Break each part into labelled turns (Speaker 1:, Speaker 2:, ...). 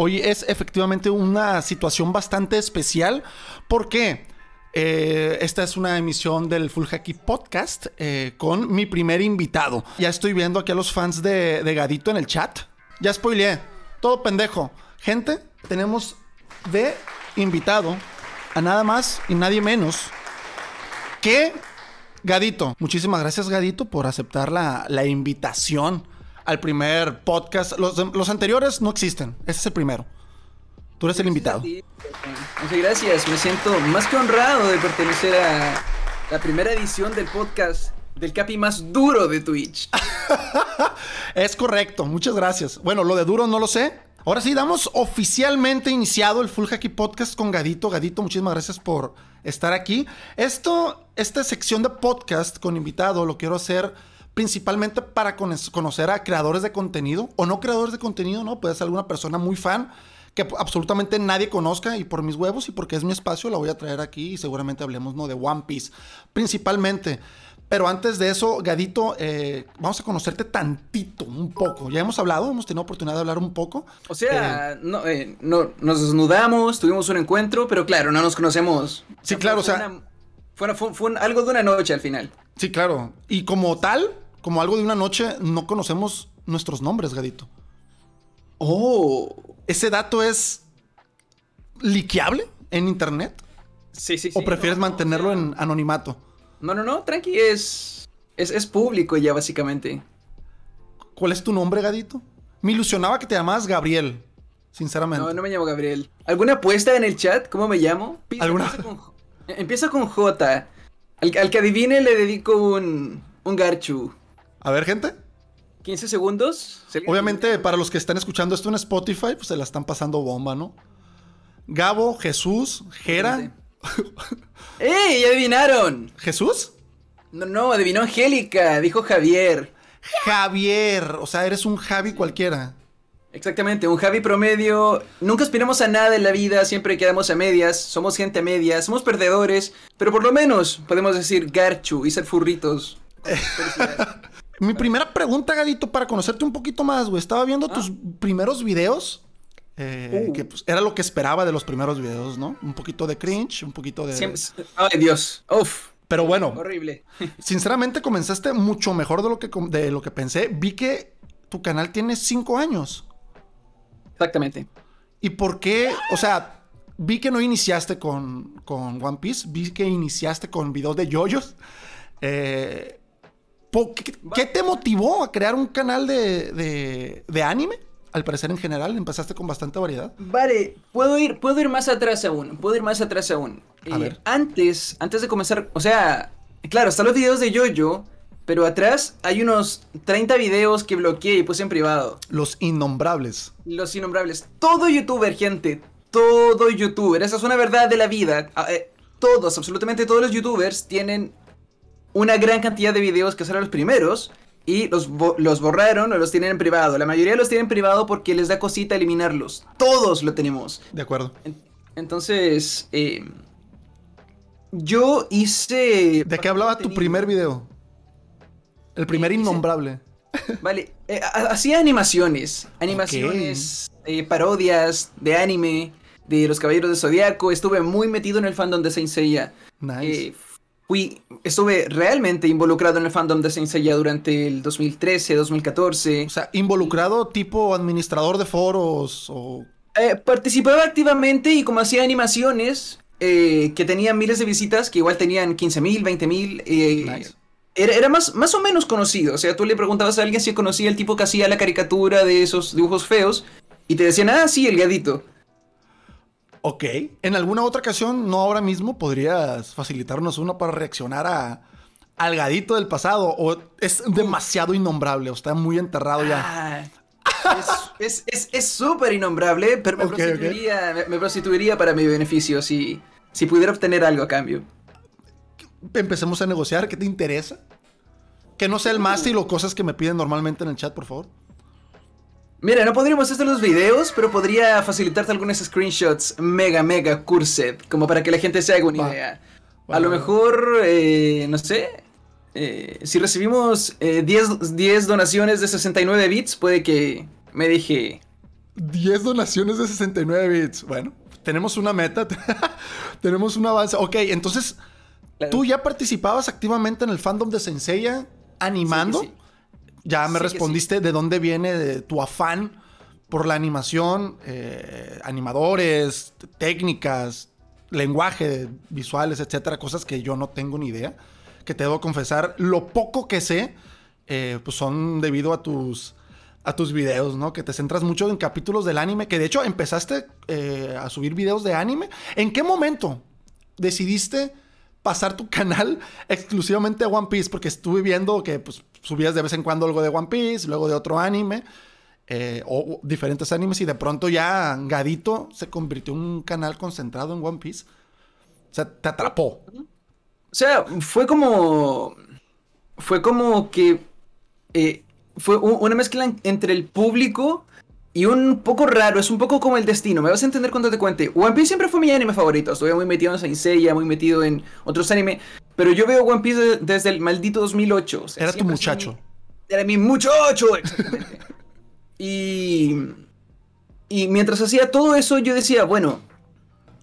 Speaker 1: Hoy es efectivamente una situación bastante especial. ¿Por qué? Eh, esta es una emisión del Full Hacky Podcast eh, con mi primer invitado. Ya estoy viendo aquí a los fans de, Gadito en el chat. Ya spoileé. Todo pendejo. Gente, tenemos de invitado a nada más y nadie menos que Gadito. Muchísimas gracias, Gadito, por aceptar la invitación al primer podcast. Los, los, anteriores no existen. Este es el primero. Tú eres el invitado.
Speaker 2: Muchas gracias. Me siento más que honrado de pertenecer a la primera edición del podcast del capi más duro de Twitch.
Speaker 1: es correcto. Muchas gracias. Bueno, lo de duro no lo sé. Ahora sí, damos oficialmente iniciado el Full Hacky Podcast con Gadito. Gadito, muchísimas gracias por estar aquí. Esto, esta sección de podcast con invitado lo quiero hacer principalmente para conocer a creadores de contenido o no creadores de contenido, ¿no? Puede ser alguna persona muy fan que absolutamente nadie conozca y por mis huevos y porque es mi espacio la voy a traer aquí y seguramente hablemos, ¿no? De One Piece, principalmente. Pero antes de eso, Gadito, eh, vamos a conocerte tantito, un poco. Ya hemos hablado, hemos tenido oportunidad de hablar un poco.
Speaker 2: O sea, eh, no, eh, no, nos desnudamos, tuvimos un encuentro, pero claro, no nos conocemos.
Speaker 1: Sí, claro, o sea...
Speaker 2: Fue, fue, fue algo de una noche al final.
Speaker 1: Sí, claro. Y como tal, como algo de una noche, no conocemos nuestros nombres, Gadito.
Speaker 2: Oh.
Speaker 1: ¿Ese dato es liqueable en internet?
Speaker 2: Sí, sí, sí.
Speaker 1: ¿O prefieres mantenerlo en anonimato?
Speaker 2: No, no, no, tranqui, es, es, es público ya, básicamente.
Speaker 1: ¿Cuál es tu nombre, Gadito? Me ilusionaba que te llamabas Gabriel, sinceramente.
Speaker 2: No, no me llamo Gabriel. ¿Alguna apuesta en el chat? ¿Cómo me llamo?
Speaker 1: ¿Alguna?
Speaker 2: Empieza con, empieza con J. Al, al, que adivine le dedico un, un garchu.
Speaker 1: A ver, gente.
Speaker 2: 15 segundos.
Speaker 1: Obviamente, para los que están escuchando esto en Spotify, pues se la están pasando bomba, ¿no? Gabo, Jesús, Jera.
Speaker 2: ¡Ey! ¿Adivinaron?
Speaker 1: ¿Jesús?
Speaker 2: No, no, adivinó Angélica, dijo Javier.
Speaker 1: Javier, o sea, eres un Javi cualquiera.
Speaker 2: Exactamente, un Javi promedio. Nunca aspiramos a nada en la vida, siempre quedamos a medias, somos gente a medias, somos perdedores, pero por lo menos podemos decir Garchu y ser furritos.
Speaker 1: Mi primera pregunta, Gadito, para conocerte un poquito más, güey. Estaba viendo tus primeros videos. Eh, uh. Que pues, era lo que esperaba de los primeros videos, ¿no? Un poquito de cringe, un poquito de.
Speaker 2: Siempre... Ay, Dios. Uf.
Speaker 1: Pero bueno.
Speaker 2: Horrible.
Speaker 1: sinceramente, comenzaste mucho mejor de lo, que, de lo que pensé. Vi que tu canal tiene cinco años.
Speaker 2: Exactamente.
Speaker 1: ¿Y por qué? O sea, vi que no iniciaste con, con One Piece. Vi que iniciaste con videos de yoyos. Eh, ¿Qué, ¿Qué, te motivó a crear un canal de, de, de, anime? Al parecer en general, empezaste con bastante variedad.
Speaker 2: Vale, puedo ir, puedo ir más atrás aún, puedo ir más atrás aún.
Speaker 1: A eh, ver.
Speaker 2: Antes, antes de comenzar, o sea, claro, están los videos de Yoyo, pero atrás hay unos 30 videos que bloqueé y puse en privado.
Speaker 1: Los innombrables.
Speaker 2: Los innombrables. Todo youtuber, gente, todo youtuber, esa es una verdad de la vida. Eh, todos, absolutamente todos los youtubers tienen una gran cantidad de videos que eran los primeros y los, los borraron o los tienen en privado. La mayoría los tienen en privado porque les da cosita eliminarlos. Todos lo tenemos.
Speaker 1: De acuerdo.
Speaker 2: Entonces, eh, yo hice...
Speaker 1: ¿De qué hablaba tu primer video? El primer innombrable.
Speaker 2: Vale, eh, hacía animaciones, animaciones, okay. eh, parodias de anime, de los Caballeros de Zodiaco. Estuve muy metido en el fandom de Saint Seiya.
Speaker 1: Nice
Speaker 2: eh, fui, estuve realmente involucrado en el fandom de Saint Seiya durante el 2013, 2014.
Speaker 1: O sea, involucrado tipo administrador de foros o...
Speaker 2: Eh, participaba activamente y como hacía animaciones eh, que tenían miles de visitas, que igual tenían 15 mil, 20 mil, eh,
Speaker 1: nice.
Speaker 2: era, era más, más o menos conocido. O sea, tú le preguntabas a alguien si conocía el tipo que hacía la caricatura de esos dibujos feos y te decían, ah, sí, el gadito.
Speaker 1: Ok. ¿En alguna otra ocasión, no ahora mismo, podrías facilitarnos uno para reaccionar a, al gadito del pasado? ¿O es demasiado innombrable? ¿O está muy enterrado ya?
Speaker 2: Ah, es súper es, es, innombrable, pero me, okay, prostituiría, okay. me, me, prostituiría para mi beneficio si, si pudiera obtener algo a cambio.
Speaker 1: Empecemos a negociar. ¿Qué te interesa? Que no sea el mástil o cosas que me piden normalmente en el chat, por favor.
Speaker 2: Mira, no podríamos hacer los videos, pero podría facilitarte algunos screenshots mega, mega cursed, como para que la gente se haga una idea. A lo mejor, eh, no sé, eh, si recibimos eh, 10, 10, donaciones de 69 bits, puede que me deje
Speaker 1: 10 donaciones de 69 bits. Bueno, tenemos una meta, tenemos un avance. Ok, entonces, ¿tú ya participabas activamente en el fandom de Senseiya animando? Ya me respondiste de dónde viene tu afán por la animación, eh, animadores, técnicas, lenguaje, visuales, etcétera, cosas que yo no tengo ni idea. Que te debo confesar, lo poco que sé, eh, pues son debido a tus, a tus videos, ¿no? Que te centras mucho en capítulos del anime, que de hecho empezaste eh, a subir videos de anime. ¿En qué momento decidiste pasar tu canal exclusivamente a One Piece? Porque estuve viendo que pues, subías de vez en cuando algo de One Piece, luego de otro anime. Eh, o diferentes animes y de pronto ya Gadito se convirtió en un canal concentrado en One Piece. O sea, te atrapó.
Speaker 2: O sea, fue como... Fue como que... Eh, fue una mezcla entre el público y un poco raro, es un poco como el destino. Me vas a entender cuando te cuente. One Piece siempre fue mi anime favorito. Estuve muy metido en Saint Seiya, muy metido en otros anime. Pero yo veo One Piece desde el maldito 2008.
Speaker 1: era tu muchacho.
Speaker 2: era mi muchacho, exactamente. Y, y mientras hacía todo eso, yo decía, bueno,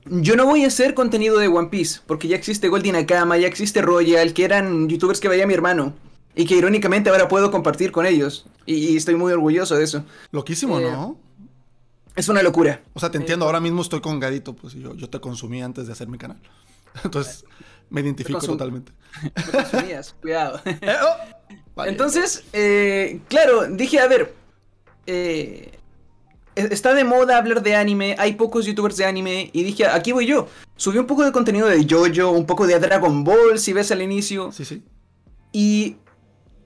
Speaker 2: yo no voy a hacer contenido de One Piece, porque ya existe Goldie Nakama, ya existe Royal, que eran youtubers que veía mi hermano. Y que irónicamente ahora puedo compartir con ellos. Y, estoy muy orgulloso de eso.
Speaker 1: Loquísimo, ¿no?
Speaker 2: Es una locura.
Speaker 1: O sea, te entiendo, ahora mismo estoy con Gadito, pues yo, yo te consumí antes de hacer mi canal. Entonces, me identifico totalmente.
Speaker 2: Me consumías, cuidado. Eh, oh. Entonces, eh, claro, dije, a ver, eh, está de moda hablar de anime, hay pocos youtubers de anime, y dije, aquí voy yo. Subí un poco de contenido de JoJo, un poco de Dragon Ball, si ves al inicio.
Speaker 1: Sí, sí.
Speaker 2: Y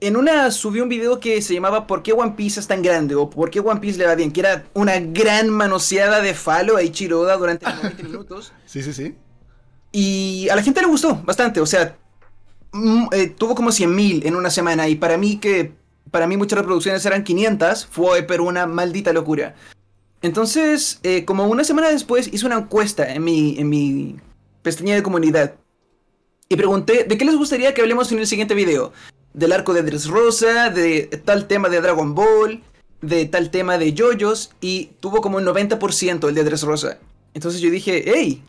Speaker 2: en una subí un video que se llamaba ¿Por qué One Piece es tan grande? o ¿Por qué One Piece le va bien? Que era una gran manoseada de falo a Ichiroda durante 20 minutos.
Speaker 1: Sí, sí, sí.
Speaker 2: Y a la gente le gustó bastante, o sea, mm, eh, tuvo como 100.000 en una semana y para mí que para mí muchas reproducciones eran 500, fue pero una maldita locura. Entonces, eh, como una semana después, hice una encuesta en mi, en mi pestaña de comunidad. Y pregunté, ¿de qué les gustaría que hablemos en el siguiente video? Del arco de Dressrosa, de tal tema de Dragon Ball, de tal tema de JoJo's, y tuvo como un 90% el de Dressrosa. Entonces yo dije, hey,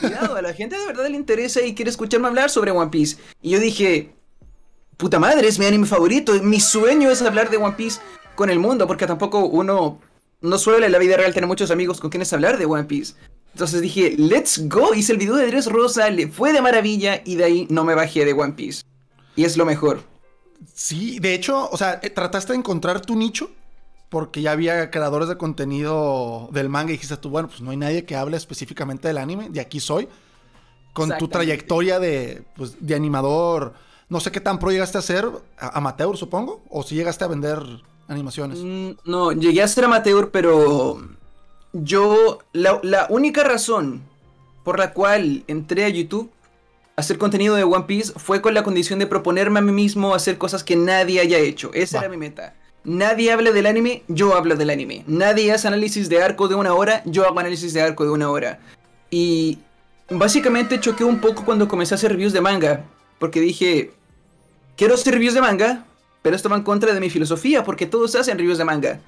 Speaker 2: cuidado, a la gente de verdad le interesa y quiere escucharme hablar sobre One Piece. Y yo dije, puta madre, es mi anime favorito. Mi sueño es hablar de One Piece con el mundo, porque tampoco uno no suele en la vida real tener muchos amigos con quienes hablar de One Piece. Entonces dije, let's go. Hice el video de Dress Rosa, le fue de maravilla y de ahí no me bajé de One Piece. Y es lo mejor.
Speaker 1: Sí, de hecho, o sea, eh, trataste de encontrar tu nicho porque ya había creadores de contenido del manga y dijiste tú, bueno, pues no hay nadie que hable específicamente del anime, de aquí soy. Con tu trayectoria de, pues, de animador no sé qué tan pro llegaste a ser, amateur supongo, o si llegaste a vender animaciones.
Speaker 2: Mm, no, llegué a ser amateur, pero yo, la, única razón por la cual entré a YouTube hacer contenido de One Piece fue con la condición de proponerme a mí mismo hacer cosas que nadie haya hecho. Esa era mi meta. Nadie habla del anime, yo hablo del anime. Nadie hace análisis de arco de una hora, yo hago análisis de arco de una hora. Y básicamente choqué un poco cuando comencé a hacer reviews de manga, porque dije, quiero hacer reviews de manga, pero esto va en contra de mi filosofía, porque todos hacen reviews de manga.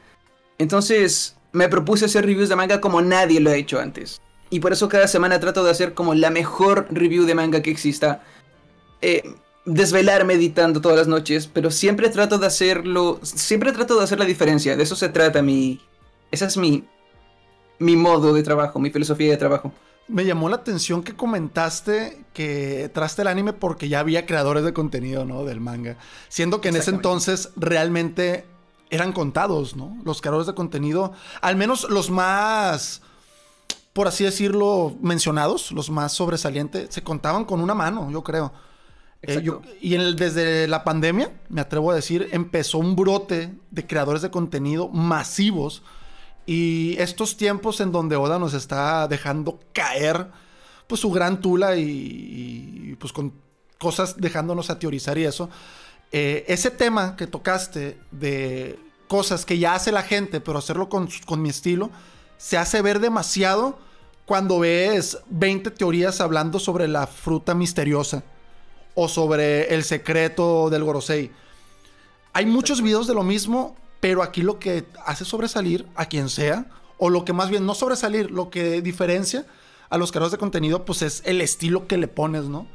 Speaker 2: Entonces me propuse hacer reviews de manga como nadie lo ha hecho antes. Y por eso cada semana trato de hacer como la mejor review de manga que exista. Eh, desvelarme editando todas las noches, pero siempre trato de hacerlo, siempre trato de hacer la diferencia. De eso se trata mi... Esa es mi... Mi modo de trabajo, mi filosofía de trabajo.
Speaker 1: Me llamó la atención que comentaste que traste el anime porque ya había creadores de contenido, ¿no? Del manga. Siendo que en ese entonces realmente eran contados, ¿no? Los creadores de contenido, al menos los más, por así decirlo, mencionados, los más sobresalientes, se contaban con una mano, yo creo. Eh, y desde la pandemia, me atrevo a decir, empezó un brote de creadores de contenido masivos y estos tiempos en donde Oda nos está dejando caer, pues su gran tula y, pues con cosas dejándonos a teorizar y eso. Eh, ese tema que tocaste de cosas que ya hace la gente, pero hacerlo con, con mi estilo, se hace ver demasiado cuando ves 20 teorías hablando sobre la fruta misteriosa o sobre el secreto del Gorosei. Hay muchos videos de lo mismo pero aquí lo que hace sobresalir a quien sea, o lo que más bien no sobresalir, lo que diferencia a los creadores de contenido, pues es el estilo que le pones, ¿no?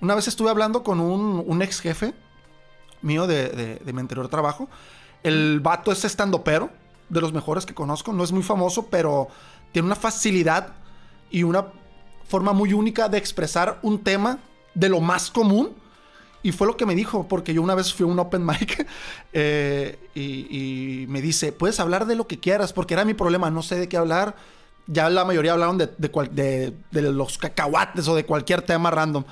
Speaker 1: Una vez estuve hablando con un, ex jefe mío de, mi anterior trabajo. El vato es estando pero, de los mejores que conozco. No es muy famoso, pero tiene una facilidad y una forma muy única de expresar un tema de lo más común. Y fue lo que me dijo, porque yo una vez fui a un open mic eh, y, me dice, puedes hablar de lo que quieras, porque era mi problema, no sé de qué hablar. Ya la mayoría hablaron de, de, de los cacahuates o de cualquier tema random.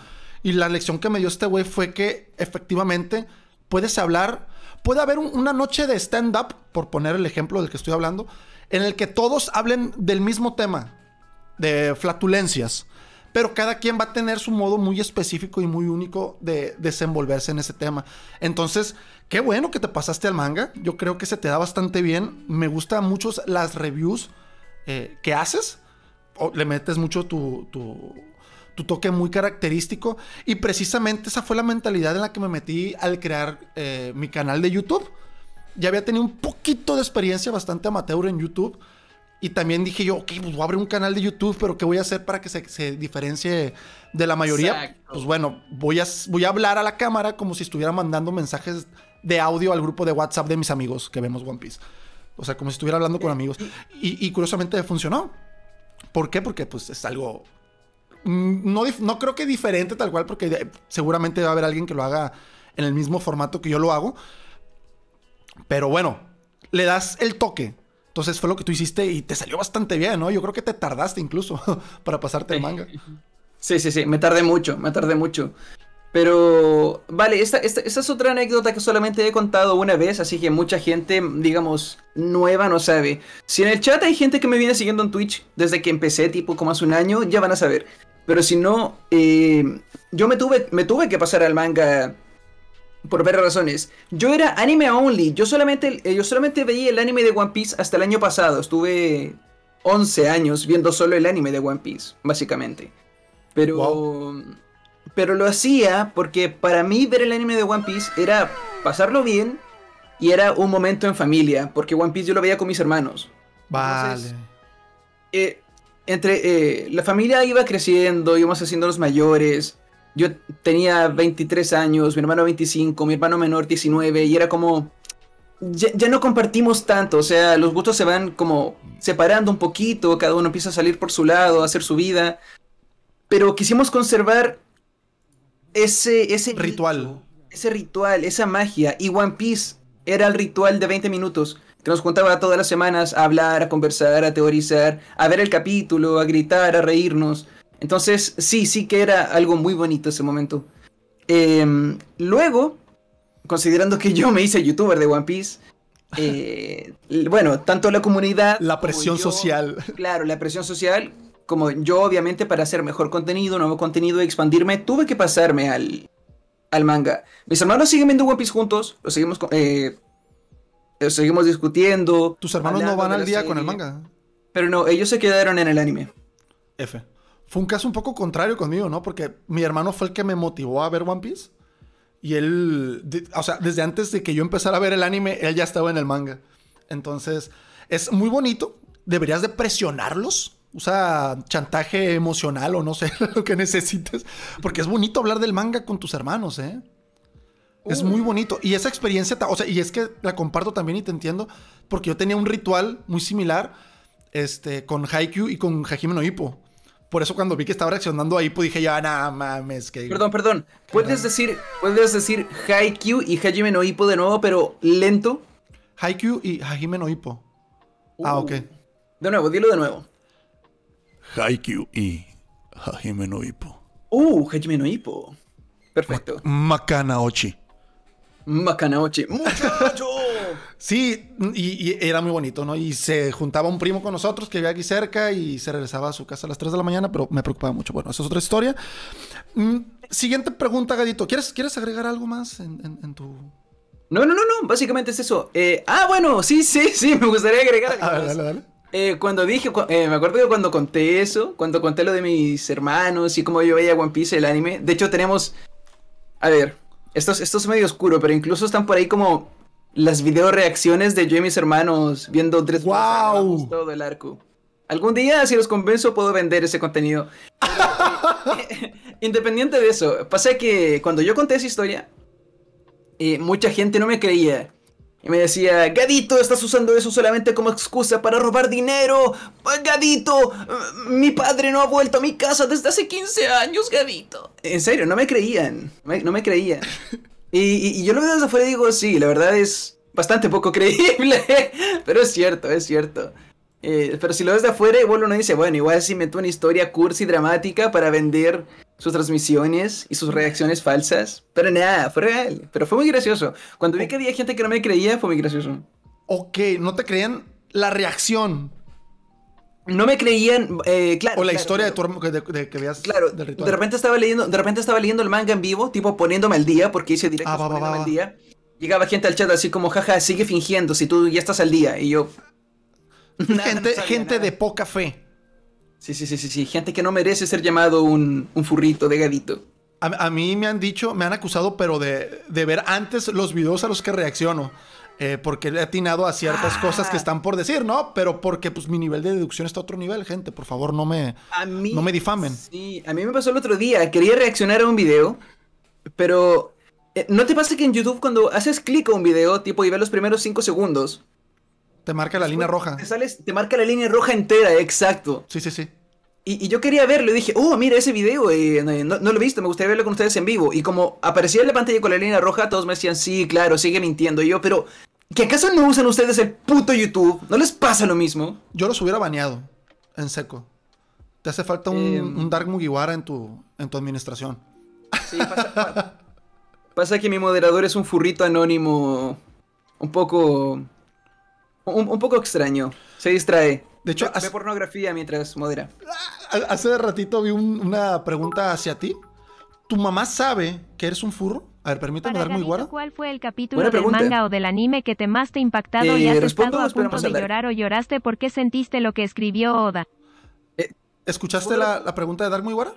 Speaker 1: Y la lección que me dio este güey fue que efectivamente puedes hablar, puede haber una noche de stand-up, por poner el ejemplo del que estoy hablando, en el que todos hablen del mismo tema, de flatulencias, pero cada quien va a tener su modo muy específico y muy único de desenvolverse en ese tema. Entonces, qué bueno que te pasaste al manga, yo creo que se te da bastante bien, me gustan mucho las reviews eh, que haces, o le metes mucho tu tu toque muy característico. Y precisamente esa fue la mentalidad en la que me metí al crear eh, mi canal de YouTube. Ya había tenido un poquito de experiencia bastante amateur en YouTube. Y también dije yo, ok, pues voy a abrir un canal de YouTube, pero ¿qué voy a hacer para que se, diferencie de la mayoría? Pues bueno, voy a, voy a hablar a la cámara como si estuviera mandando mensajes de audio al grupo de WhatsApp de mis amigos que vemos One Piece. O sea, como si estuviera hablando con amigos. Y, y curiosamente funcionó. ¿Por qué? Porque pues es algo no, no creo que diferente tal cual, porque seguramente va a haber alguien que lo haga en el mismo formato que yo lo hago. Pero bueno, le das el toque. Entonces fue lo que tú hiciste y te salió bastante bien, ¿no? Yo creo que te tardaste incluso para pasarte el manga.
Speaker 2: Sí, sí, sí, me tardé mucho, me tardé mucho. Pero, vale, esta, esta, es otra anécdota que solamente he contado una vez, así que mucha gente, digamos, nueva no sabe. Si en el chat hay gente que me viene siguiendo en Twitch desde que empecé, tipo como hace un año, ya van a saber. Pero si no, eh, yo me tuve, me tuve que pasar al manga por varias razones. Yo era anime only, yo solamente, eh, yo solamente veía el anime de One Piece hasta el año pasado. Estuve 11 años viendo solo el anime de One Piece, básicamente. Pero... Pero lo hacía porque para mí ver el anime de One Piece era pasarlo bien y era un momento en familia, porque One Piece yo lo veía con mis hermanos.
Speaker 1: Vale.
Speaker 2: eh, entre eh, la familia iba creciendo, íbamos haciéndonos mayores. Yo tenía 23 años, mi hermano 25, mi hermano menor 19, y era como. Ya, no compartimos tanto, o sea, los gustos se van como separando un poquito, cada uno empieza a salir por su lado, a hacer su vida. Pero quisimos conservar ese, ese
Speaker 1: ritual.
Speaker 2: ese ritual, esa magia. Y One Piece era el ritual de 20 minutos que nos juntaba todas las semanas a hablar, a conversar, a teorizar, a ver el capítulo, a gritar, a reírnos. Entonces, sí, sí que era algo muy bonito ese momento. Em, luego, considerando que yo me hice youtuber de One Piece, eh, bueno, tanto la comunidad...
Speaker 1: La presión social.
Speaker 2: Claro, la presión social, como yo obviamente para hacer mejor contenido, nuevo contenido expandirme, tuve que pasarme al, al manga. Mis hermanos siguen viendo One Piece juntos, lo seguimos eh, eh, seguimos discutiendo.
Speaker 1: ¿Tus hermanos no van al día con el manga?
Speaker 2: Pero no, ellos se quedaron en el anime.
Speaker 1: F. Fue un caso un poco contrario conmigo, ¿no? Porque mi hermano fue el que me motivó a ver One Piece. Y él, o sea, desde antes de que yo empezara a ver el anime, él ya estaba en el manga. Entonces, es muy bonito. Deberías de presionarlos. Usa chantaje emocional o no sé lo que necesites. Porque es bonito hablar del manga con tus hermanos, ¿eh? Es muy bonito. Y esa experiencia, o sea, y es que la comparto también y te entiendo, porque yo tenía un ritual muy similar este, con Haikyuu y con Hajime no Ippo. Por eso cuando vi que estaba reaccionando a Ippo dije, ya, nada mames, que...
Speaker 2: Perdón, perdón. ¿Puedes decir, puedes decir Haikyuu y Hajime no Ippo de nuevo, pero lento?
Speaker 1: Haikyuu y Hajime no Ippo. ah, ok.
Speaker 2: De nuevo, dilo de nuevo.
Speaker 1: Haikyuu y Hajime no Ippo.
Speaker 2: Uh, Hajime no Ippo. Perfecto.
Speaker 1: Makana Ochi.
Speaker 2: Macanaoche. ¡Muchacho!
Speaker 1: sí, y, era muy bonito, ¿no? Y se juntaba un primo con nosotros que vivía aquí cerca y se regresaba a su casa a las 3 de la mañana, pero me preocupaba mucho. Bueno, esa es otra historia. Mm, siguiente pregunta, Gadito. ¿Quieres, ¿Quieres agregar algo más en, tu...?
Speaker 2: No, no, no, no. Básicamente es eso. Eh, ah, bueno, sí, sí, sí. Me gustaría agregar
Speaker 1: algo. dale, dale.
Speaker 2: Eh, cuando dije, eh, me acuerdo que cuando conté eso, cuando conté lo de mis hermanos y cómo yo veía One Piece, el anime. De hecho, tenemos. A ver, esto es, medio oscuro, pero incluso están por ahí como las video reacciones de yo y mis hermanos viendo tres
Speaker 1: ¡Wow!
Speaker 2: todo el arco. Algún día, si los convenzo, puedo vender ese contenido. Eh, independiente de eso, pasa que cuando yo conté esa historia, eh, mucha gente no me creía. Y me decía, Gadito, estás usando eso solamente como excusa para robar dinero. Gadito, mi padre no ha vuelto a mi casa desde hace 15 años, Gadito. En serio, no me creían. No me, creían. Y, yo lo veo desde afuera y digo, sí, la verdad es bastante poco creíble. Pero es cierto, es cierto. Eh, pero si lo ves de afuera, igual uno dice, bueno, igual si meto una historia cursi dramática para vender sus transmisiones y sus reacciones falsas. Pero nada, fue real. Pero fue muy gracioso. Cuando vi que había gente que no me creía, fue muy gracioso.
Speaker 1: Ok, no te creían la reacción.
Speaker 2: No me creían, eh, claro.
Speaker 1: O la historia de, tu, de, que veas
Speaker 2: claro,
Speaker 1: del ritual.
Speaker 2: De repente estaba leyendo, de repente estaba leyendo el manga en vivo, tipo poniéndome al día, porque hice directo ah, poniéndome al día. Llegaba gente al chat así como, jaja, sigue fingiendo si tú ya estás al día. Y yo.
Speaker 1: gente, gente de poca fe.
Speaker 2: Sí, sí, sí, sí, sí. Gente que no merece ser llamado un, furrito de gadito.
Speaker 1: A, mí me han dicho, me han acusado, pero de, ver antes los videos a los que reacciono. Eh, porque he atinado a ciertas ah. cosas que están por decir, ¿no? Pero porque pues mi nivel de deducción está a otro nivel, gente. Por favor, no me, no me difamen.
Speaker 2: Sí, a mí me pasó el otro día. Quería reaccionar a un video, pero eh, ¿no te pasa que en YouTube cuando haces clic a un video, tipo, y ves los primeros 5 segundos,
Speaker 1: te marca la línea roja.
Speaker 2: Te, sales, te marca la línea roja entera, exacto.
Speaker 1: Sí, sí, sí.
Speaker 2: Y, yo quería verlo y dije, oh, mira ese video, eh, no, lo he visto, me gustaría verlo con ustedes en vivo. Y como aparecía en la pantalla con la línea roja, todos me decían, sí, claro, sigue mintiendo. Y yo, pero, ¿que acaso no usan ustedes el puto YouTube? ¿No les pasa lo mismo?
Speaker 1: Yo los hubiera baneado, en seco. Te hace falta un, em. Dark Mugiwara en tu, en tu administración.
Speaker 2: Sí, pasa, pasa que mi moderador es un furrito anónimo un poco un, poco extraño. Se distrae. De hecho, ve, pornografía mientras modera.
Speaker 1: Ah, hace ratito vi una pregunta hacia ti. ¿Tu mamá sabe que eres un furro? A ver, permítame dar muy guaro.
Speaker 3: ¿Cuál fue el capítulo del manga o del anime que te más te impactado y has estado a punto de llorar o lloraste porque sentiste lo que escribió Oda?
Speaker 1: Eh, ¿Escuchaste la, pregunta de Dark Muy Guara?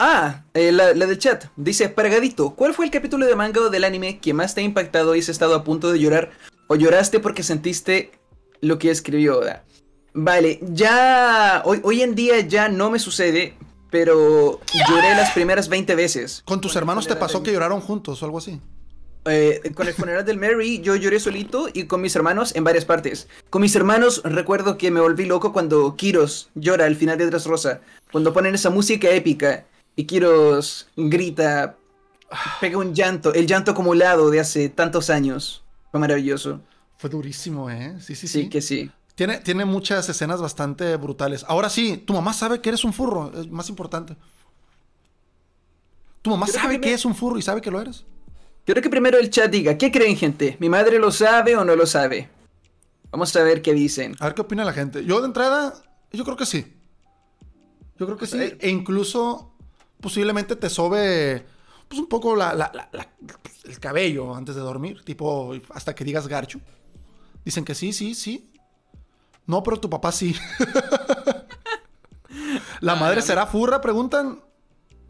Speaker 2: Ah, eh, la, la, del chat. Dice, Paragadito, ¿cuál fue el capítulo de manga o del anime que más te ha impactado y has estado a punto de llorar o lloraste porque sentiste lo que escribió Oda. Vale, ya. Hoy, hoy en día ya no me sucede, pero lloré las primeras 20 veces.
Speaker 1: ¿Con tus hermanos te pasó que lloraron juntos o algo así?
Speaker 2: Eh, con el funeral del Mary yo lloré solito y con mis hermanos en varias partes. Con mis hermanos recuerdo que me volví loco cuando Kiros llora al final de Rosa. Cuando ponen esa música épica y Kiros grita, pega un llanto, el llanto acumulado de hace tantos años. Fue maravilloso.
Speaker 1: Fue durísimo, ¿eh? Sí, sí,
Speaker 2: sí. Sí, que sí.
Speaker 1: Tiene, tiene muchas escenas bastante brutales. Ahora sí, tu mamá sabe que eres un furro, es más importante. Tu mamá sabe que, es un furro y sabe que lo eres.
Speaker 2: Quiero que primero el chat diga, ¿qué creen, gente? ¿Mi madre lo sabe o no lo sabe? Vamos a ver qué dicen.
Speaker 1: A ver qué opina la gente. Yo de entrada, yo creo que sí. Yo creo que sí. E incluso posiblemente te sobe pues un poco el cabello antes de dormir, tipo hasta que digas garcho. Dicen que sí, sí, sí. No, pero tu papá sí. ¿La madre será furra? Preguntan.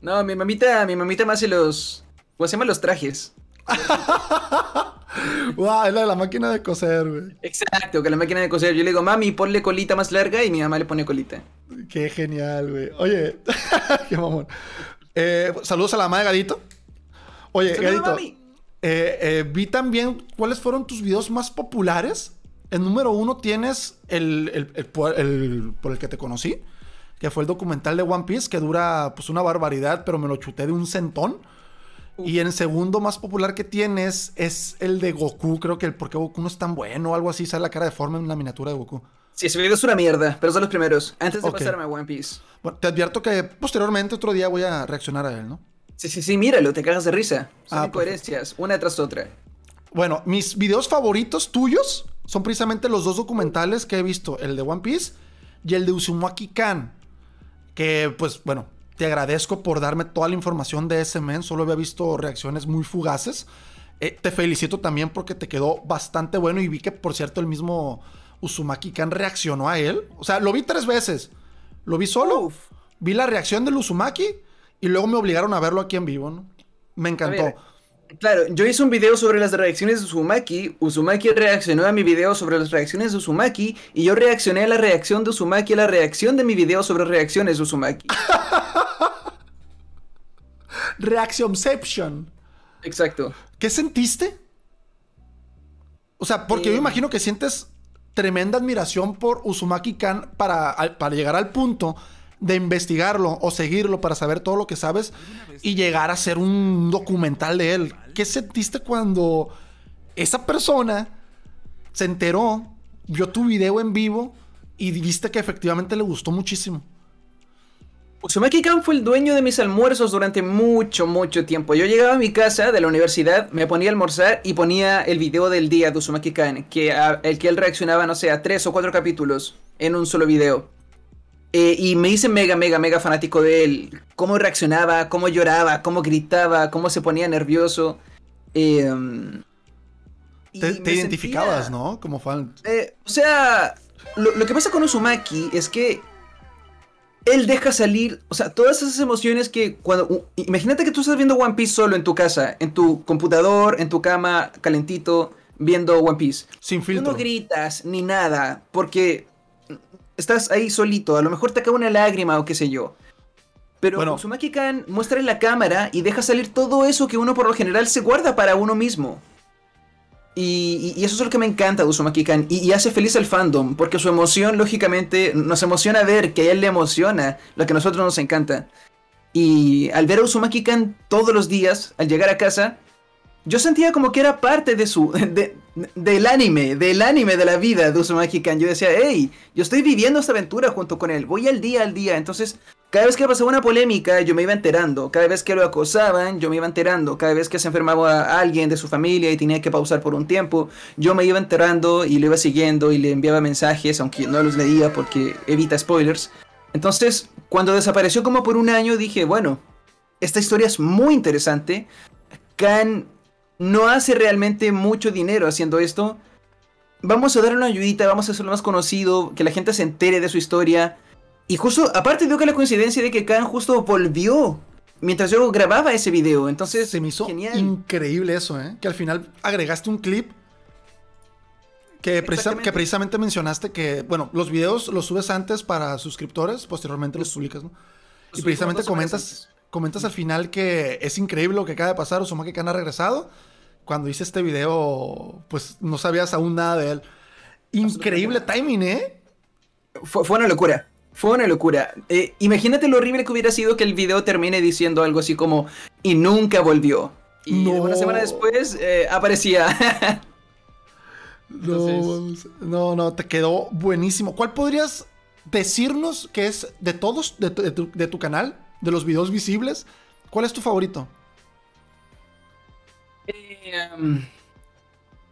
Speaker 2: No, mi mamita, mi mamita me hace los. ¿Cómo se llama? Los trajes.
Speaker 1: wow, es la de la máquina de coser, güey.
Speaker 2: Exacto, que la máquina de coser. Yo le digo, mami, ponle colita más larga y mi mamá le pone colita.
Speaker 1: Qué genial, güey. Oye, qué mamón. Eh, saludos a la mamá de Gadito. Oye, Gadito. Eh, eh, vi también cuáles fueron tus videos más populares. El número uno tienes el, por el que te conocí, que fue el documental de One Piece, que dura pues una barbaridad, pero me lo chuté de un centón. Y en segundo más popular que tienes es el de Goku. Creo que el por qué Goku no es tan bueno o algo así. Sale la cara de forma en la miniatura de Goku.
Speaker 2: Sí, ese video es una mierda, pero son los primeros. Antes de pasarme a One Piece.
Speaker 1: Bueno, te advierto que posteriormente otro día voy a reaccionar a él, ¿no?
Speaker 2: Sí, sí, sí, míralo, te cagas de risa. Son ah, incoherencias, una tras otra.
Speaker 1: Bueno, mis videos favoritos tuyos son precisamente los dos documentales que he visto, el de One Piece y el de Uzumaki Kan. Que, pues, bueno, te agradezco por darme toda la información de ese men. Solo había visto reacciones muy fugaces. Eh, te felicito también porque te quedó bastante bueno y vi que, por cierto, el mismo Uzumaki Kan reaccionó a él. O sea, lo vi tres veces. Lo vi solo. Vi la reacción del Uzumaki y luego me obligaron a verlo aquí en vivo, ¿no? Me encantó.
Speaker 2: Claro, yo hice un video sobre las reacciones de Uzumaki, Uzumaki reaccionó a mi video sobre las reacciones de Uzumaki y yo reaccioné a la reacción de Uzumaki a la reacción de mi video sobre reacciones de Uzumaki.
Speaker 1: Reactionception.
Speaker 2: Exacto.
Speaker 1: ¿Qué sentiste? O sea, porque yo eh, imagino que sientes tremenda admiración por Uzumaki Kan para, para llegar al punto de investigarlo o seguirlo para saber todo lo que sabes y llegar a hacer un documental de él. ¿Qué sentiste cuando esa persona se enteró, vio tu video en vivo y viste que efectivamente le gustó muchísimo?
Speaker 2: Uzumaki Kan fue el dueño de mis almuerzos durante mucho, mucho tiempo. Yo llegaba a mi casa de la universidad, me ponía a almorzar y ponía el video del día de Uzumaki Kan, que, el que él reaccionaba, no sé, a tres o cuatro capítulos en un solo video. Eh, y me hice mega, mega, mega fanático de él. Cómo reaccionaba, cómo lloraba, cómo gritaba, cómo se ponía nervioso. Em,
Speaker 1: te, identificabas, ¿no? Como fan.
Speaker 2: Eh, o sea, lo, que pasa con Uzumaki es que él deja salir, o sea, todas esas emociones que cuando... imagínate que tú estás viendo One Piece solo en tu casa, en tu computador, en tu cama, calentito, viendo One Piece.
Speaker 1: Sin filtro.
Speaker 2: no gritas ni nada, porque estás ahí solito, a lo mejor te cae una lágrima o qué sé yo. Pero bueno. Uzumaki Kan muestra en la cámara y deja salir todo eso que uno por lo general se guarda para uno mismo. Y, eso es lo que me encanta de Kan y, hace feliz al fandom, porque su emoción, lógicamente, nos emociona ver que a él le emociona lo que a nosotros nos encanta. Y al ver a Uzumaki Kan todos los días, al llegar a casa, yo sentía como que era parte de su, del anime, del anime de la vida de Uzumaki Kan. Yo decía, hey, yo estoy viviendo esta aventura junto con él, voy al día al día. Entonces, cada vez que pasaba una polémica, yo me iba enterando. Cada vez que lo acosaban, yo me iba enterando. Cada vez que se enfermaba alguien de su familia y tenía que pausar por un tiempo, yo me iba enterando y lo iba siguiendo y le enviaba mensajes, aunque no los leía porque evita spoilers. Entonces, cuando desapareció como por un año, dije, bueno, esta historia es muy interesante. Kan no hace realmente mucho dinero haciendo esto. Vamos a darle una ayudita, vamos a hacerlo más conocido, que la gente se entere de su historia. Y justo, aparte veo que la coincidencia de que Khan justo volvió mientras yo grababa ese video. Entonces,
Speaker 1: se me hizo increíble eso, ¿eh? Que al final agregaste un clip que, que, precisamente mencionaste que, bueno, los videos los subes antes para suscriptores, posteriormente los publicas, ¿no? y precisamente comentas, comentas al final que es increíble lo que acaba de pasar, Uzumaki Khan ha regresado. Cuando hice este video, pues no sabías aún nada de él. Increíble timing, ¿eh?
Speaker 2: Fue, una locura. Fue una locura. Eh, imagínate lo horrible que hubiera sido que el video termine diciendo algo así como y nunca volvió. Y una semana después eh, aparecía.
Speaker 1: no, no, te quedó buenísimo. ¿Cuál podrías decirnos que es de todos de tu canal de los videos visibles, ¿cuál es tu favorito?
Speaker 2: Eh, um,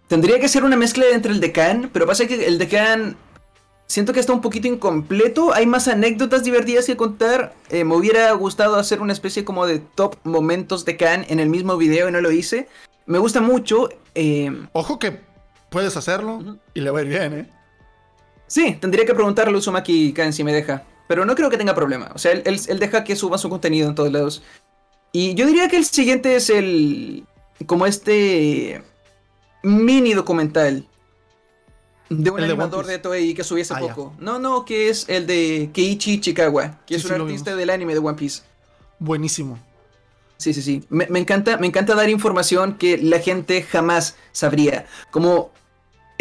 Speaker 2: tendría que ser una mezcla entre el de Khan, pero pasa que el de Khan siento que está un poquito incompleto. Hay más anécdotas divertidas que contar. Eh, me hubiera gustado hacer una especie como de top momentos de Khan en el mismo video y no lo hice. Me gusta mucho. Eh,
Speaker 1: Ojo que puedes hacerlo y le va a ir bien, ¿eh?
Speaker 2: Sí, tendría que preguntarle a Uzumaki Khan si me deja. Pero no creo que tenga problema. O sea, él, deja que suba su contenido en todos lados. Y yo diría que el siguiente es el. como este. mini documental. De un animador de, Toei que subí hace ah, poco. No, no, que es el de Keiichi Chikawa, que es un artista del anime de One Piece.
Speaker 1: Buenísimo.
Speaker 2: Sí, sí, sí. Me, me, encanta, me encanta dar información que la gente jamás sabría. Como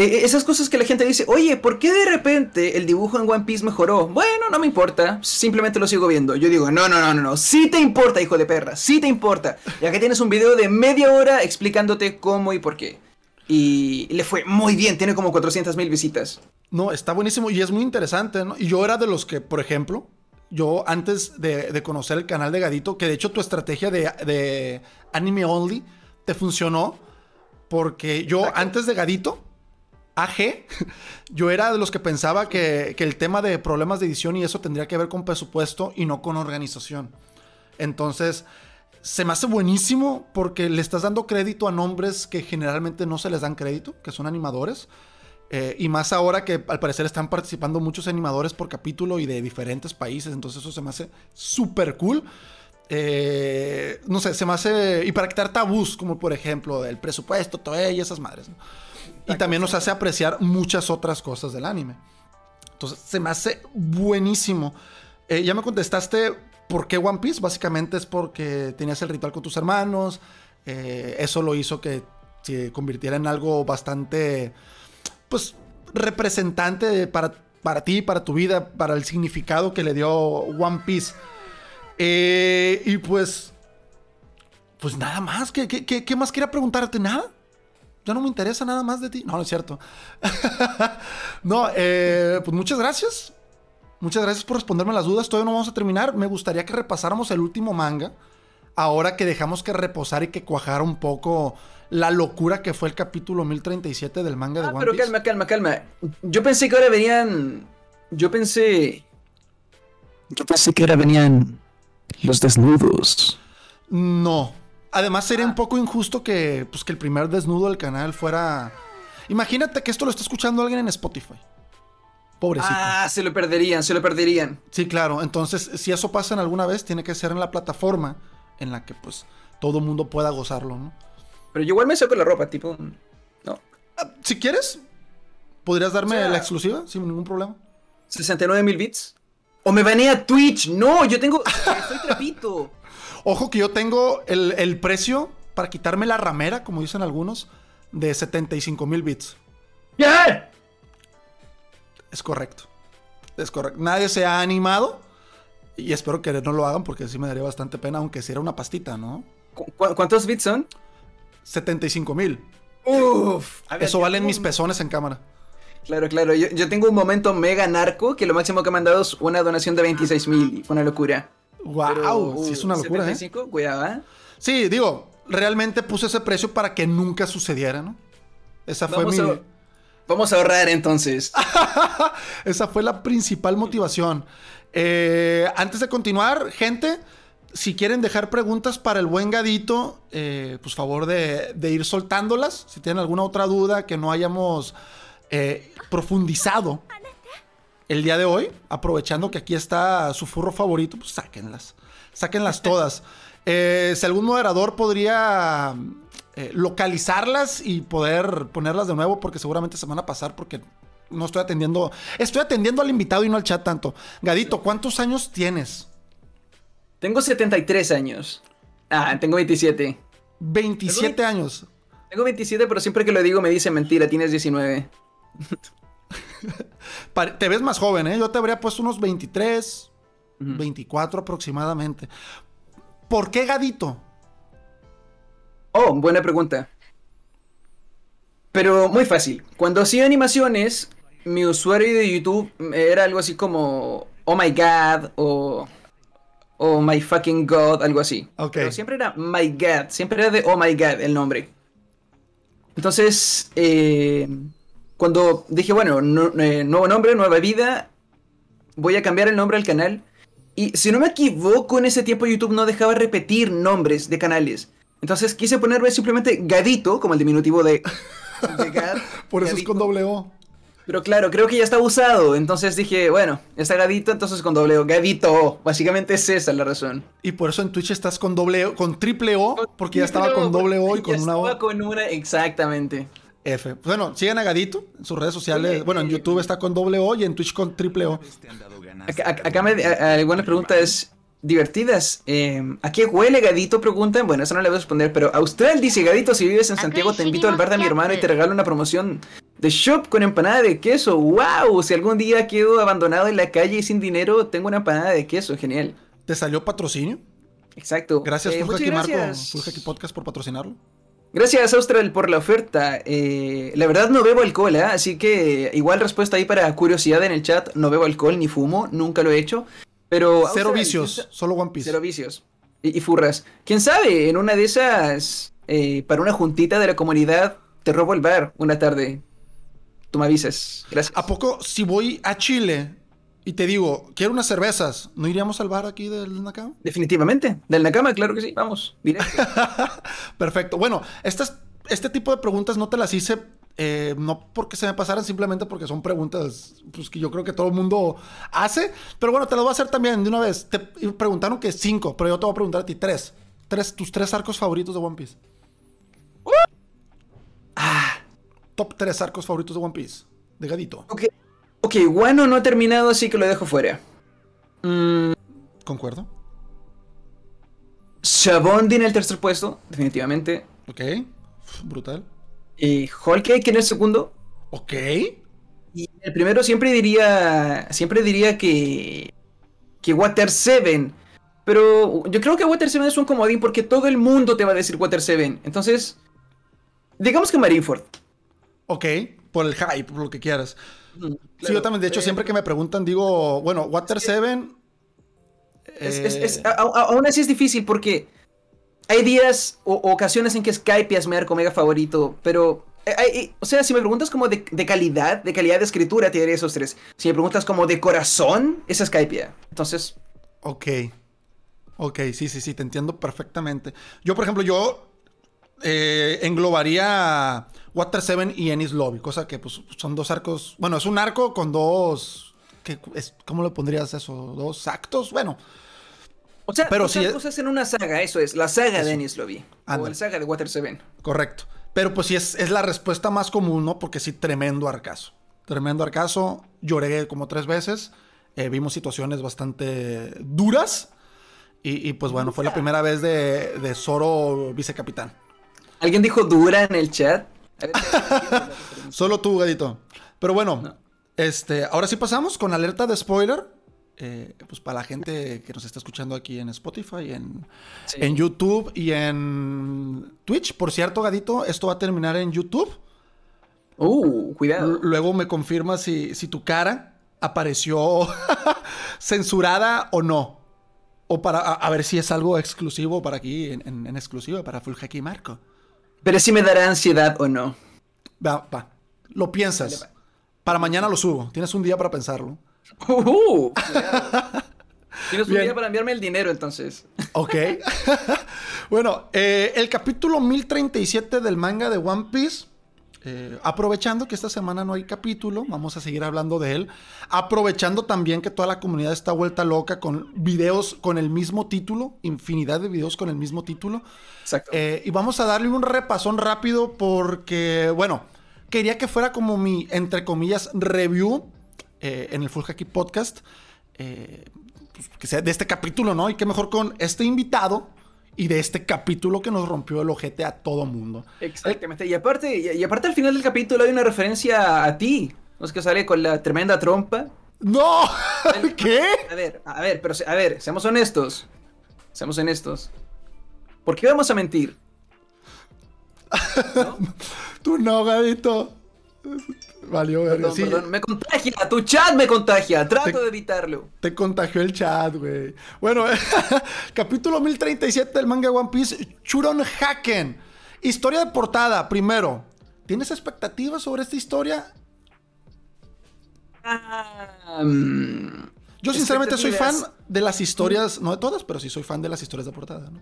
Speaker 2: e, e, esas cosas que la gente dice, oye, ¿por qué de repente el dibujo en One Piece mejoró? Bueno, no me importa, simplemente lo sigo viendo. Yo digo, no, no, no, no, no, sí te importa, hijo de perra, sí te importa. Ya que tienes un video de media hora explicándote cómo y por qué. Y le fue muy bien, tiene como 400 mil visitas.
Speaker 1: No, está buenísimo y es muy interesante, ¿no? Y yo era de los que, por ejemplo, yo antes de, conocer el canal de Gadito, que de hecho tu estrategia de, de anime only te funcionó, porque yo antes de Gadito AG, yo era de los que pensaba que, el tema de problemas de edición y eso tendría que ver con presupuesto y no con organización. Entonces, se me hace buenísimo porque le estás dando crédito a nombres que generalmente no se les dan crédito, que son animadores. Eh, y más ahora que al parecer están participando muchos animadores por capítulo y de diferentes países. Entonces eso se me hace súper cool. eh, no sé, se me hace... Y para quitar tabús, como por ejemplo el presupuesto, todo y esas madres. Y también nos hace apreciar muchas otras cosas del anime. Entonces, se me hace buenísimo. Eh, ya me contestaste por qué One Piece. Básicamente es porque tenías el ritual con tus hermanos. Eh, eso lo hizo que se convirtiera en algo bastante, pues, representante para, para ti, para tu vida, para el significado que le dio One Piece. Eh, y pues, pues nada más. ¿Qué, qué, más quería preguntarte? Nada. Ya no me interesa nada más de ti. No, no es cierto. no, eh, pues muchas gracias. Muchas gracias por responderme las dudas. Todavía no vamos a terminar. Me gustaría que repasáramos el último manga. Ahora que dejamos que reposar y que cuajara un poco la locura que fue el capítulo 1037 del manga de ah, One
Speaker 2: pero calma, calma, calma. Yo pensé que ahora venían. Yo pensé. Yo pensé que ahora venían los desnudos.
Speaker 1: No. Además sería un poco injusto que, pues, que el primer desnudo del canal fuera... Imagínate que esto lo está escuchando alguien en Spotify. Pobrecito.
Speaker 2: Ah, se lo perderían, se lo perderían.
Speaker 1: Sí, claro. Entonces, si eso pasa en alguna vez, tiene que ser en la plataforma en la que, pues, todo mundo pueda gozarlo, ¿no?
Speaker 2: Pero yo igual me saco la ropa, tipo... No.
Speaker 1: Ah, si quieres, podrías darme la exclusiva sin ningún problema.
Speaker 2: 69 mil bits. O me venía Twitch. No, yo tengo. Soy trapito.
Speaker 1: Ojo que yo tengo el, precio para quitarme la ramera, como dicen algunos, de 75 mil bits.
Speaker 2: ¿Qué?
Speaker 1: Es correcto. Es correcto. Nadie se ha animado. Y espero que no lo hagan porque sí me daría bastante pena, aunque si era una pastita, ¿no?
Speaker 2: ¿Cuántos bits son?
Speaker 1: 75 mil.
Speaker 2: Uf.
Speaker 1: Eso valen mis pezones en cámara.
Speaker 2: Claro, claro. Yo, tengo un momento mega narco que lo máximo que me han dado es una donación de 26 mil. Fue una locura.
Speaker 1: Wow, sí es una locura, 75, ¿eh?
Speaker 2: Cuidado, ¿eh?
Speaker 1: Sí, digo, realmente puse ese precio para que nunca sucediera, ¿no? Esa fue mi.
Speaker 2: Vamos a ahorrar entonces.
Speaker 1: Esa fue la principal motivación. Eh, antes de continuar, gente, si quieren dejar preguntas para el buen gadito, eh, pues favor de, de ir soltándolas. Si tienen alguna otra duda que no hayamos eh, profundizado el día de hoy, aprovechando que aquí está su furro favorito, pues sáquenlas. Sáquenlas todas. Eh, si algún moderador podría eh, localizarlas y poder ponerlas de nuevo, porque seguramente se van a pasar porque no estoy atendiendo. Estoy atendiendo al invitado y no al chat tanto. Gadito, ¿cuántos años tienes?
Speaker 2: Tengo 73 años. Ah, tengo 27.
Speaker 1: 27 años.
Speaker 2: Tengo 27, pero siempre que lo digo me dice mentira, tienes 19.
Speaker 1: te ves más joven, ¿eh? Yo te habría puesto unos 23, 24 aproximadamente. ¿Por qué Gadito?
Speaker 2: Oh, buena pregunta. Pero muy fácil. Cuando hacía animaciones, mi usuario de YouTube era algo así como Oh my God o Oh my fucking God, algo así. Pero siempre era My God, siempre era de Oh my God el nombre. Entonces, eh, cuando dije, bueno, eh, nuevo nombre, nueva vida, voy a cambiar el nombre al canal. Y si no me equivoco, en ese tiempo YouTube no dejaba repetir nombres de canales. Entonces quise ponerme simplemente Gadito, como el diminutivo de...
Speaker 1: Por eso es con doble O.
Speaker 2: Pero claro, creo que ya está usado. Entonces dije, bueno, está Gadito, entonces con doble O. Gadito O. Básicamente es esa la razón.
Speaker 1: Y por eso en Twitch estás con doble O, con triple O, porque ya estaba con doble O y con una O.
Speaker 2: con una, exactamente.
Speaker 1: F. Bueno, sigan a Gadito en sus redes sociales. bueno, en YouTube está con doble O y en Twitch con triple O.
Speaker 2: Acá, me, algunas preguntas divertidas. Em, ¿A qué huele Gadito? Preguntan. Bueno, eso no le voy a responder, pero Austral dice: Gadito, si vives en Santiago, te invito al bar de mi hermano y te regalo una promoción de shop con empanada de queso. ¡Wow! Si algún día quedo abandonado en la calle y sin dinero, tengo una empanada de queso. Genial.
Speaker 1: ¿Te salió patrocinio?
Speaker 2: Exacto.
Speaker 1: Gracias, eh, Marco, Podcast, por patrocinarlo.
Speaker 2: Gracias, Austral, por la oferta. Eh, la verdad no bebo alcohol, ¿eh? así que igual respuesta ahí para curiosidad en el chat. No bebo alcohol ni fumo, nunca lo he hecho. Pero
Speaker 1: cero vicios, solo One Piece.
Speaker 2: Cero vicios. Y, furras. ¿Quién sabe? En una de esas, eh, para una juntita de la comunidad, te robo el bar una tarde. Tú me avisas. Gracias.
Speaker 1: ¿A poco si voy a Chile y te digo, quiero unas cervezas, ¿no iríamos al bar aquí del Nakama?
Speaker 2: Definitivamente, del Nakama, claro que sí, vamos,
Speaker 1: Perfecto. Bueno, estas, este tipo de preguntas no te las hice Eh, no porque se me pasaran, simplemente porque son preguntas pues, que yo creo que todo el mundo hace. Pero bueno, te las voy a hacer también de una vez. Te preguntaron que cinco, pero yo te voy a preguntar a ti tres. tres tus tres arcos favoritos de One Piece. Ah. Top tres arcos favoritos de One Piece. De Gadito.
Speaker 2: Ok, ok, bueno, no ha terminado, así que lo dejo fuera.
Speaker 1: Mm. Concuerdo.
Speaker 2: Shabondi en el tercer puesto, definitivamente.
Speaker 1: Ok, brutal.
Speaker 2: Y Cake en el segundo.
Speaker 1: Ok.
Speaker 2: Y el primero siempre diría. Siempre diría que. Que Water 7. Pero yo creo que Water 7 es un comodín porque todo el mundo te va a decir Water 7. Entonces. Digamos que Marineford.
Speaker 1: Ok, por el hype, por lo que quieras. Sí, yo también, de hecho, eh, siempre que me preguntan, digo, bueno, Water 7.
Speaker 2: Es, aún así es difícil porque hay días o, ocasiones en que Skype es mi arco mega favorito, pero... Eh, o sea, si me preguntas como de, calidad, de calidad de escritura, te diría esos tres. Si me preguntas como de corazón, es Skype. Entonces...
Speaker 1: Ok. Ok, sí, sí, sí, te entiendo perfectamente. Yo, por ejemplo, yo eh, englobaría Water 7 y Ennis Lobby, cosa que pues, son dos arcos. Bueno, es un arco con dos. es, ¿Cómo le pondrías eso? ¿Dos actos? Bueno,
Speaker 2: o sea, pero si cosas en una saga, eso es, la saga de Ennis Lobby. O la saga de Water Seven.
Speaker 1: Correcto. Pero pues sí es, es la respuesta más común, ¿no? Porque sí, tremendo arcazo. Tremendo arcazo. Lloré como tres veces. Eh, vimos situaciones bastante duras. Y, pues bueno, fue la primera vez de, de Zoro vicecapitán.
Speaker 2: ¿Alguien dijo dura en el chat?
Speaker 1: Solo tú, Gadito. Pero bueno, este, ahora sí pasamos con alerta de spoiler. Eh, pues para la gente que nos está escuchando aquí en Spotify, en, en YouTube y en Twitch. Por cierto, Gadito, esto va a terminar en YouTube.
Speaker 2: Uh, cuidado.
Speaker 1: luego me confirma si, si tu cara apareció censurada o no. O para a, ver si es algo exclusivo para aquí, en, en, exclusivo para Full Hacky Marco.
Speaker 2: Pero si me dará ansiedad o no.
Speaker 1: Va, va. Lo piensas. Para mañana lo subo. Tienes un día para pensarlo.
Speaker 2: Uh, Tienes un día para enviarme el dinero entonces.
Speaker 1: Ok. bueno, eh, el capítulo 1037 del manga de One Piece. Eh, aprovechando que esta semana no hay capítulo, vamos a seguir hablando de él. Aprovechando también que toda la comunidad está vuelta loca con videos con el mismo título, infinidad de videos con el mismo título. Exacto. Eh, y vamos a darle un repasón rápido porque, bueno, quería que fuera como mi, entre comillas, review eh, en el Full Hacky Podcast, pues, que sea de este capítulo, ¿no? Y qué mejor con este invitado y de este capítulo que nos rompió el ojete a todo mundo.
Speaker 2: Exactamente. Y aparte, y, aparte al final del capítulo hay una referencia a ti. ¿No es que sale con la tremenda trompa?
Speaker 1: ¡No! ¿Qué?
Speaker 2: A ver, a ver, pero a ver, seamos honestos. Seamos honestos. ¿Por qué vamos a mentir?
Speaker 1: ¿No? Tú no, gadito. Valió
Speaker 2: perdón, perdón, me contagia, tu chat me contagia, trato de evitarlo.
Speaker 1: Te contagió el chat, güey. Bueno, capítulo 1037 del manga One Piece, Churon Haken. Historia de portada, primero. ¿Tienes expectativas sobre esta historia? Yo sinceramente soy fan de las historias, no de todas, pero sí soy fan de las historias de portada, ¿no?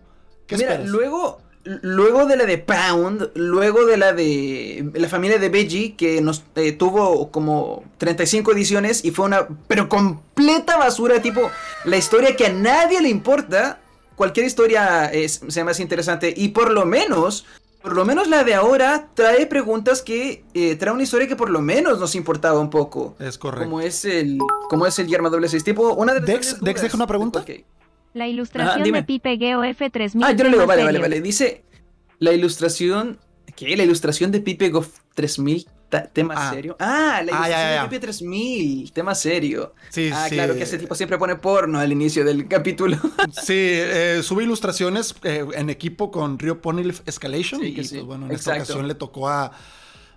Speaker 2: ¿Qué Mira, luego luego de la de Pound, luego de la de la familia de Veggie, que nos eh, tuvo como 35 ediciones y fue una, pero completa basura, tipo, la historia que a nadie le importa, cualquier historia es, sea más interesante y por lo menos, por lo menos la de ahora trae preguntas que, eh, trae una historia que por lo menos nos importaba un poco.
Speaker 1: Es correcto.
Speaker 2: Como es el, como es el Yerma doble 6, tipo, una de
Speaker 1: Dex, Dex deja una pregunta.
Speaker 3: La ilustración de Pipe Geo F3000.
Speaker 2: Ah, yo lo leo, vale, vale, vale. Dice, la ilustración... ¿Qué? La ilustración de Pipe Go 3000 tema ah. serio. Ah, la ah, ilustración de Pipe 3000, tema serio. Sí, ah, claro, que ese tipo siempre pone porno al inicio del capítulo.
Speaker 1: sí, eh, sube ilustraciones eh, en equipo con Rio Ponylif Escalation. y pues bueno, en esta ocasión le tocó a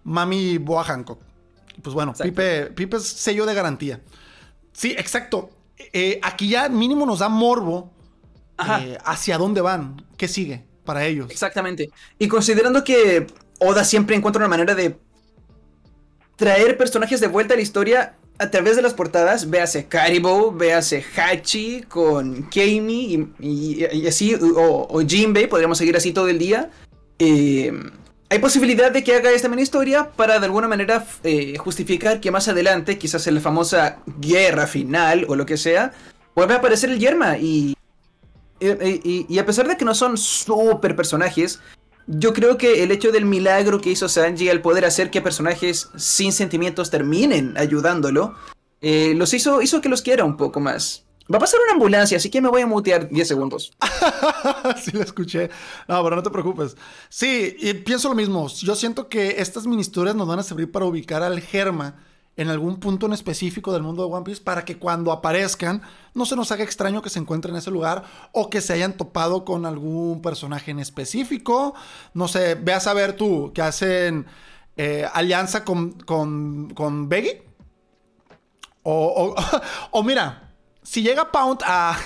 Speaker 1: Mami Boa Hancock. Pues bueno, Pipe, Pipe es sello de garantía. Sí, exacto. Eh, aquí ya mínimo nos da morbo eh, hacia dónde van, qué sigue para ellos.
Speaker 2: Exactamente. Y considerando que Oda siempre encuentra una manera de traer personajes de vuelta a la historia a través de las portadas, véase Karibo, véase Hachi con Keimi y, así, o, o, Jinbei, podríamos seguir así todo el día. Eh, hay posibilidad de que haga esta mini historia para de alguna manera eh, justificar que más adelante, quizás en la famosa guerra final o lo que sea, vuelve a aparecer el Yerma. Y, y, a pesar de que no son super personajes, yo creo que el hecho del milagro que hizo Sanji al poder hacer que personajes sin sentimientos terminen ayudándolo, eh, los hizo, hizo que los quiera un poco más. Va a pasar una ambulancia, así que me voy a mutear 10 segundos.
Speaker 1: sí, lo escuché. No, pero no te preocupes. Sí, y pienso lo mismo. Yo siento que estas mini nos van a servir para ubicar al Germa en algún punto en específico del mundo de One Piece para que cuando aparezcan no se nos haga extraño que se encuentren en ese lugar o que se hayan topado con algún personaje en específico. No sé, ve a saber tú que hacen eh, alianza con, con, con Beggy. O, o, o mira, si llega Pound a,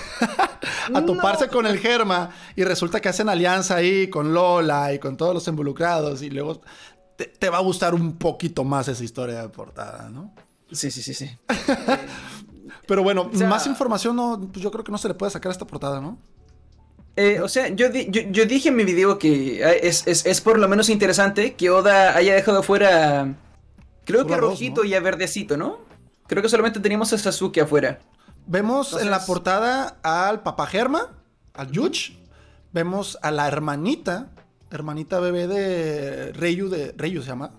Speaker 1: a toparse con el Germa y resulta que hacen alianza ahí con Lola y con todos los involucrados y luego te, va a gustar un poquito más esa historia de portada, ¿no?
Speaker 2: Sí, sí, sí, sí.
Speaker 1: Pero bueno, más información no, pues yo creo que no se le puede sacar a esta portada, ¿no?
Speaker 2: Eh, o sea, yo, yo, dije en mi video que ah, es, es, por lo menos interesante que Oda haya dejado fuera, creo que rojito y a verdecito, ¿no? Creo que solamente teníamos a Sasuke afuera.
Speaker 1: Vemos en la portada al papá Germa, al Yuch. Vemos a la hermanita, hermanita bebé de Reyu, de Reyu se llama.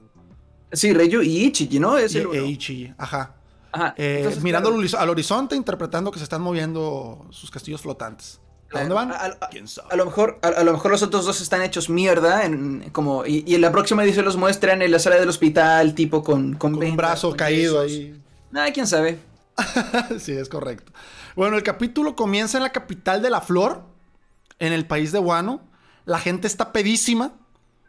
Speaker 2: Sí, Reyu y Ichi, ¿no?
Speaker 1: Es el Ichi, ajá. ajá. Eh, mirando al horizonte, interpretando que se están moviendo sus castillos flotantes. ¿A dónde van?
Speaker 2: A, A, lo mejor, a, lo mejor los otros dos están hechos mierda, en, como y, en la próxima edición los muestran en la sala del hospital, tipo con
Speaker 1: con, un brazo caído ahí.
Speaker 2: Ah, quién sabe.
Speaker 1: sí, es correcto. Bueno, el capítulo comienza en la capital de la flor, en el país de Guano. La gente está pedísima.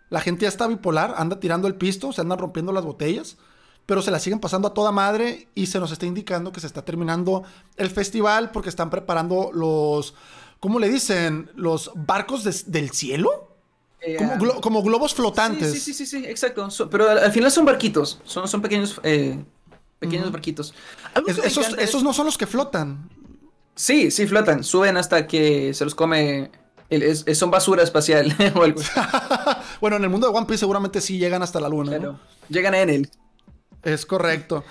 Speaker 1: La gente ya está bipolar, anda tirando el pisto, se andan rompiendo las botellas, pero se la siguen pasando a toda madre y se nos está indicando que se está terminando el festival porque están preparando los, ¿cómo le dicen? Los barcos del cielo. Eh, como, globos flotantes.
Speaker 2: Sí, sí, sí, sí, exacto. pero al, final son barquitos, son, son pequeños eh, pequeños barquitos.
Speaker 1: esos, no son los que flotan.
Speaker 2: Sí, sí flotan. Suben hasta que se los come. son basura espacial o algo.
Speaker 1: bueno, en el mundo de One Piece seguramente sí llegan hasta la luna. ¿no?
Speaker 2: Llegan en él.
Speaker 1: Es correcto.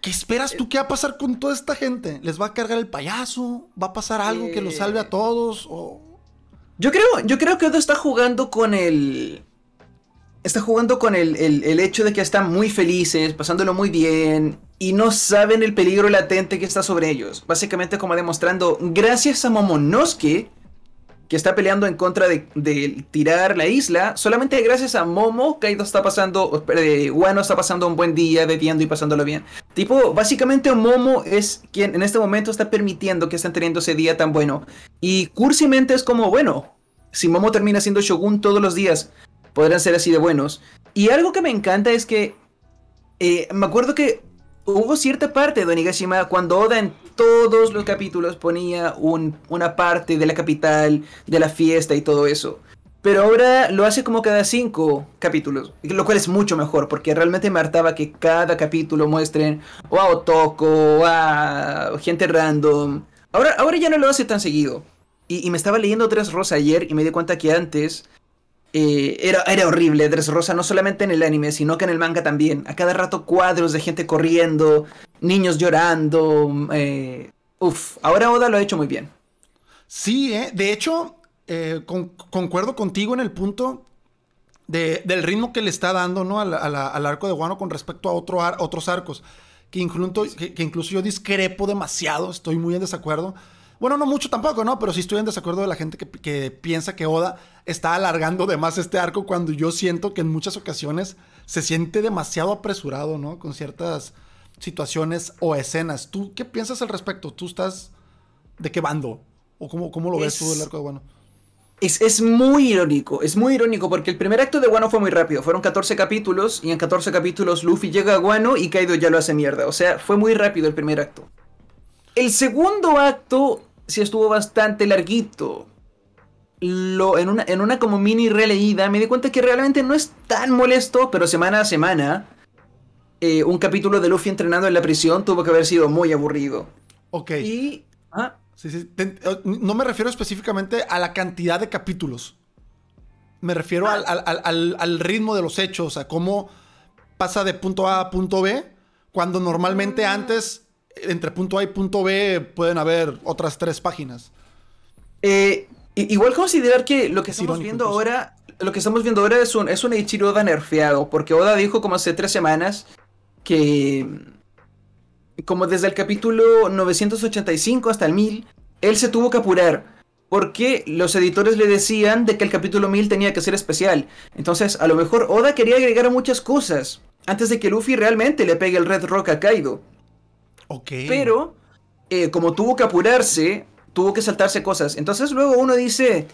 Speaker 1: ¿Qué esperas tú que va a pasar con toda esta gente? ¿Les va a cargar el payaso? ¿Va a pasar algo que los salve a eh. todos?
Speaker 2: Yo creo, yo creo que Oda está jugando con el está jugando con el, hecho de que están muy felices, pasándolo muy bien, y no saben el peligro latente que está sobre ellos. Básicamente como demostrando, gracias a Momonosuke, que está peleando en contra de, tirar la isla, solamente gracias a Momo, Kaido está pasando, eh, Wano está pasando un buen día, bebiendo y pasándolo bien. Tipo, básicamente Momo es quien en este momento está permitiendo que estén teniendo ese día tan bueno. Y cursimente es como, bueno, si Momo termina siendo Shogun todos los días, podrán ser así de buenos. Y algo que me encanta es que eh, me acuerdo que hubo cierta parte de Onigashima cuando Oda en todos los capítulos ponía una parte de la capital, de la fiesta y todo eso. Pero ahora lo hace como cada cinco capítulos, lo cual es mucho mejor, porque realmente me hartaba que cada capítulo muestren o a Otoko o a gente random. Ahora, ahora ya no lo hace tan seguido. Y, y me estaba leyendo Tres Rosa ayer y me di cuenta que antes eh, era, era horrible Rosa no solamente en el anime, sino que en el manga también. A cada rato cuadros de gente corriendo, niños llorando. Eh, uf, ahora Oda lo ha hecho muy bien.
Speaker 1: Sí, eh, de hecho, concuerdo contigo en el punto del ritmo que le está dando ¿no? al, arco de Guano con respecto a otro otros arcos. Que incluso, que incluso yo discrepo demasiado, estoy muy en desacuerdo bueno, no mucho tampoco, ¿no? Pero sí estoy en desacuerdo de la gente que, piensa que Oda está alargando de más este arco cuando yo siento que en muchas ocasiones se siente demasiado apresurado, ¿no? Con ciertas situaciones o escenas. ¿Tú qué piensas al respecto? ¿Tú estás de qué bando? ¿O cómo, cómo lo ves tú del arco de Wano?
Speaker 2: Es, es, muy irónico, es muy irónico porque el primer acto de Wano fue muy rápido, fueron 14 capítulos y en 14 capítulos Luffy llega a Wano y Kaido ya lo hace mierda, o sea, fue muy rápido el primer acto. El segundo acto sí estuvo bastante larguito. Lo, en, una, en una como mini releída me di cuenta que realmente no es tan molesto, pero semana a semana eh, un capítulo de Luffy entrenando en la prisión tuvo que haber sido muy aburrido.
Speaker 1: Ok.
Speaker 2: Y... Ah,
Speaker 1: sí, sí. no me refiero específicamente a la cantidad de capítulos. Me refiero al, al, ritmo de los hechos, a cómo pasa de punto A a punto B, cuando normalmente mm. antes, entre punto A y punto B, pueden haber otras tres páginas.
Speaker 2: Eh, igual considerar que lo que estamos viendo ahora, lo que estamos viendo ahora es un, es un Ichiro Oda nerfeado, porque Oda dijo como hace tres semanas que como desde el capítulo 985 hasta el 1000, él se tuvo que apurar porque los editores le decían de que el capítulo 1000 tenía que ser especial. Entonces, a lo mejor Oda quería agregar muchas cosas antes de que Luffy realmente le pegue el Red Rock a Kaido.
Speaker 1: Ok.
Speaker 2: Pero, eh, como tuvo que apurarse, tuvo que saltarse cosas. Entonces luego uno dice,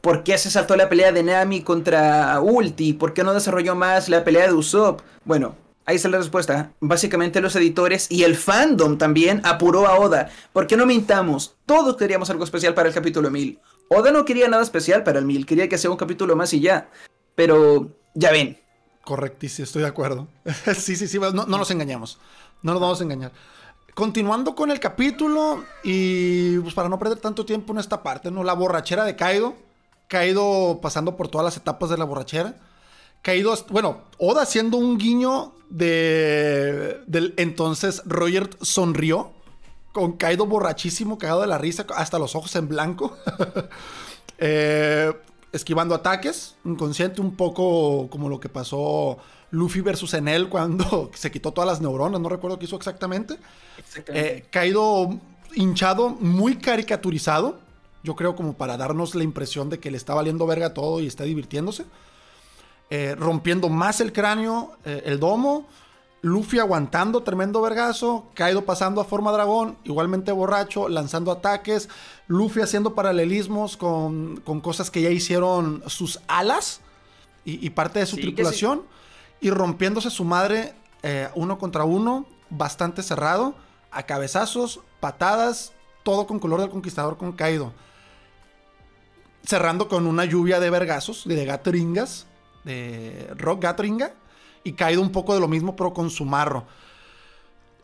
Speaker 2: ¿por qué se saltó la pelea de Nami contra Ulti? ¿Por qué no desarrolló más la pelea de Usopp? Bueno, Ahí está la respuesta. Básicamente los editores y el fandom también apuró a Oda. ¿Por qué no mintamos? Todos queríamos algo especial para el capítulo 1000. Oda no quería nada especial para el 1000, quería que sea un capítulo más y ya. Pero ya ven.
Speaker 1: Correctísimo, estoy de acuerdo. sí, sí, sí, no, no nos engañamos. No nos vamos a engañar. Continuando con el capítulo y pues para no perder tanto tiempo en esta parte, ¿no? La borrachera de Kaido. Kaido pasando por todas las etapas de la borrachera. Kaido, bueno, Oda haciendo un guiño de, del entonces Roger sonrió con Kaido borrachísimo, cagado de la risa, hasta los ojos en blanco. Eh, esquivando ataques, inconsciente, un poco como lo que pasó Luffy versus Enel cuando se quitó todas las neuronas, no recuerdo qué hizo exactamente. Eh, Kaido hinchado, muy caricaturizado, yo creo como para darnos la impresión de que le está valiendo verga todo y está divirtiéndose. Eh, rompiendo más el cráneo, eh, el domo. Luffy aguantando tremendo vergazo, Kaido pasando a forma dragón, igualmente borracho, lanzando ataques, Luffy haciendo paralelismos con, cosas que ya hicieron sus alas y, parte de su tripulación, y rompiéndose su madre eh, uno contra uno, bastante cerrado, a cabezazos, patadas, todo con color del conquistador con Kaido. Cerrando con una lluvia de vergazos, de gatringas, de Rock Gatringa y caído un poco de lo mismo, pero con su marro.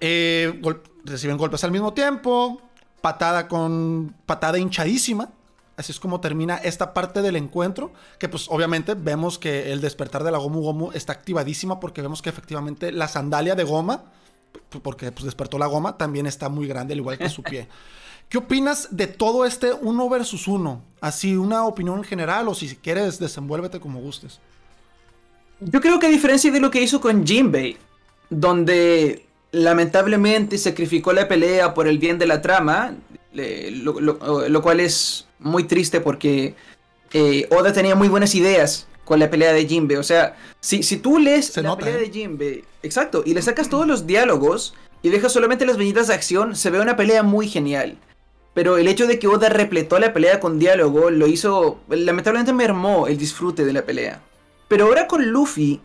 Speaker 1: Eh, reciben golpes al mismo tiempo, patada con patada hinchadísima. Así es como termina esta parte del encuentro, que pues obviamente vemos que el despertar de la Gomu Gomu está activadísima porque vemos que efectivamente la sandalia de goma, porque pues despertó la goma, también está muy grande, al igual que su pie. ¿Qué opinas de todo este uno versus uno? Así, una opinión en general o si quieres desenvuélvete como gustes.
Speaker 2: Yo creo que a diferencia de lo que hizo con Jinbei, donde lamentablemente sacrificó la pelea por el bien de la trama, lo, cual es muy triste porque eh, Oda tenía muy buenas ideas con la pelea de Jinbei. O sea, si, si tú lees la pelea ¿eh? de Jinbei, exacto, y le sacas todos los diálogos y dejas solamente las viñetas de acción, se ve una pelea muy genial. Pero el hecho de que Oda repletó la pelea con diálogo lo hizo, lamentablemente mermó el disfrute de la pelea. Pero ahora con Luffy,